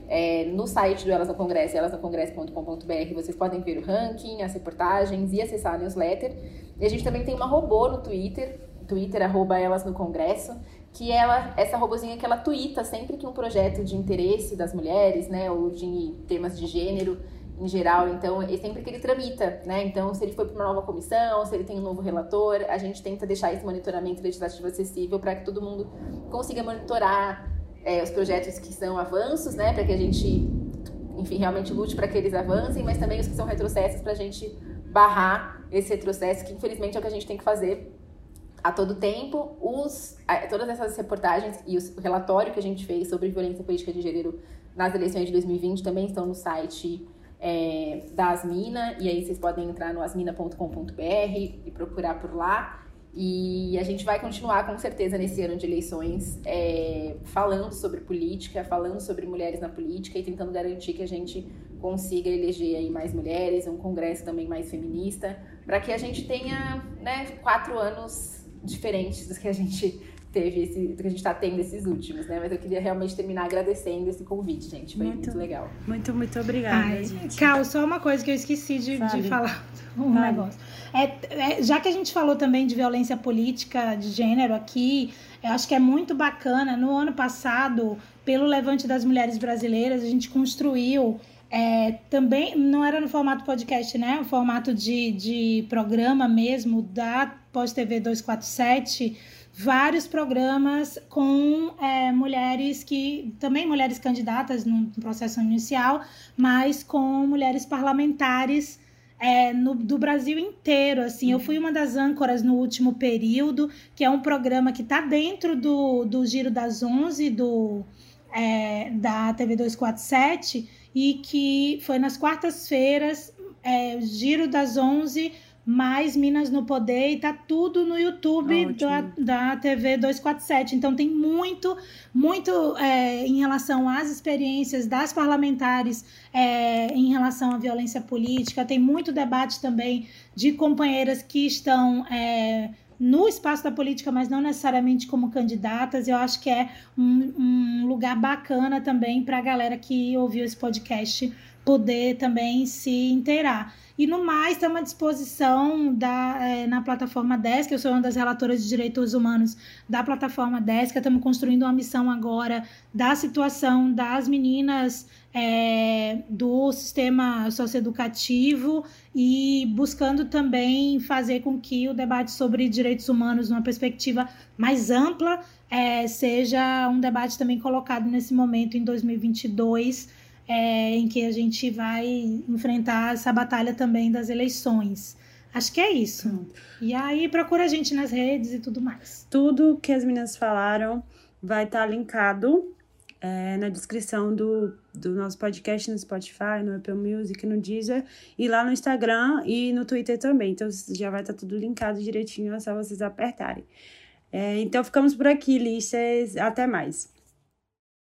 É, no site do Elas no Congresso, elasnocongresso.com.br, vocês podem ver o ranking, as reportagens e acessar a newsletter. E a gente também tem uma robô no Twitter, Twitter, arroba Elas no Congresso, que ela, essa robozinha que ela twitta sempre que um projeto de interesse das mulheres, né, ou de temas de gênero em geral, então, é sempre que ele tramita, né, então se ele foi para uma nova comissão, se ele tem um novo relator, a gente tenta deixar esse monitoramento legislativo acessível para que todo mundo consiga monitorar é, os projetos que são avanços, né, para que a gente, enfim, realmente lute para que eles avancem, mas também os que são retrocessos para a gente barrar esse retrocesso, que infelizmente é o que a gente tem que fazer a todo tempo. Os, todas essas reportagens e o relatório que a gente fez sobre violência política de gênero nas eleições de 2020 também estão no site é, da Asmina, e aí vocês podem entrar no asmina.com.br e procurar por lá. E a gente vai continuar com certeza nesse ano de eleições é, falando sobre política, falando sobre mulheres na política e tentando garantir que a gente consiga eleger aí mais mulheres, um congresso também mais feminista, para que a gente tenha né, quatro anos diferentes dos que a gente teve esse, do que a gente está tendo esses últimos, né? Mas eu queria realmente terminar agradecendo esse convite, gente. Foi muito, muito legal. Muito, muito obrigada. Ai, gente. Cal, só uma coisa que eu esqueci de, de falar um Fale. negócio. É, é, já que a gente falou também de violência política de gênero aqui, eu acho que é muito bacana. No ano passado, pelo Levante das Mulheres Brasileiras, a gente construiu é, também, não era no formato podcast, né? O formato de, de programa mesmo da Pós TV 247 vários programas com é, mulheres que também mulheres candidatas no processo inicial, mas com mulheres parlamentares é, no, do Brasil inteiro. Assim, eu fui uma das âncoras no último período, que é um programa que está dentro do, do Giro das Onze do é, da TV 247 e que foi nas quartas-feiras, é, Giro das Onze mais Minas no Poder e tá tudo no YouTube da, da TV 247. Então tem muito, muito é, em relação às experiências das parlamentares é, em relação à violência política, tem muito debate também de companheiras que estão. É, no espaço da política, mas não necessariamente como candidatas. Eu acho que é um, um lugar bacana também para a galera que ouviu esse podcast poder também se inteirar. E no mais, estamos à disposição da, é, na plataforma DESC, eu sou uma das relatoras de direitos humanos da plataforma DESC, estamos construindo uma missão agora da situação das meninas é, do sistema socioeducativo e buscando também fazer com que o debate sobre direitos humanos, numa perspectiva mais ampla, é, seja um debate também colocado nesse momento em 2022 é, em que a gente vai enfrentar essa batalha também das eleições. Acho que é isso. E aí procura a gente nas redes e tudo mais. Tudo que as meninas falaram vai estar tá linkado é, na descrição do, do nosso podcast no Spotify, no Apple Music, no Deezer e lá no Instagram e no Twitter também. Então já vai estar tá tudo linkado direitinho, é só vocês apertarem. É, então ficamos por aqui, listas. Até mais.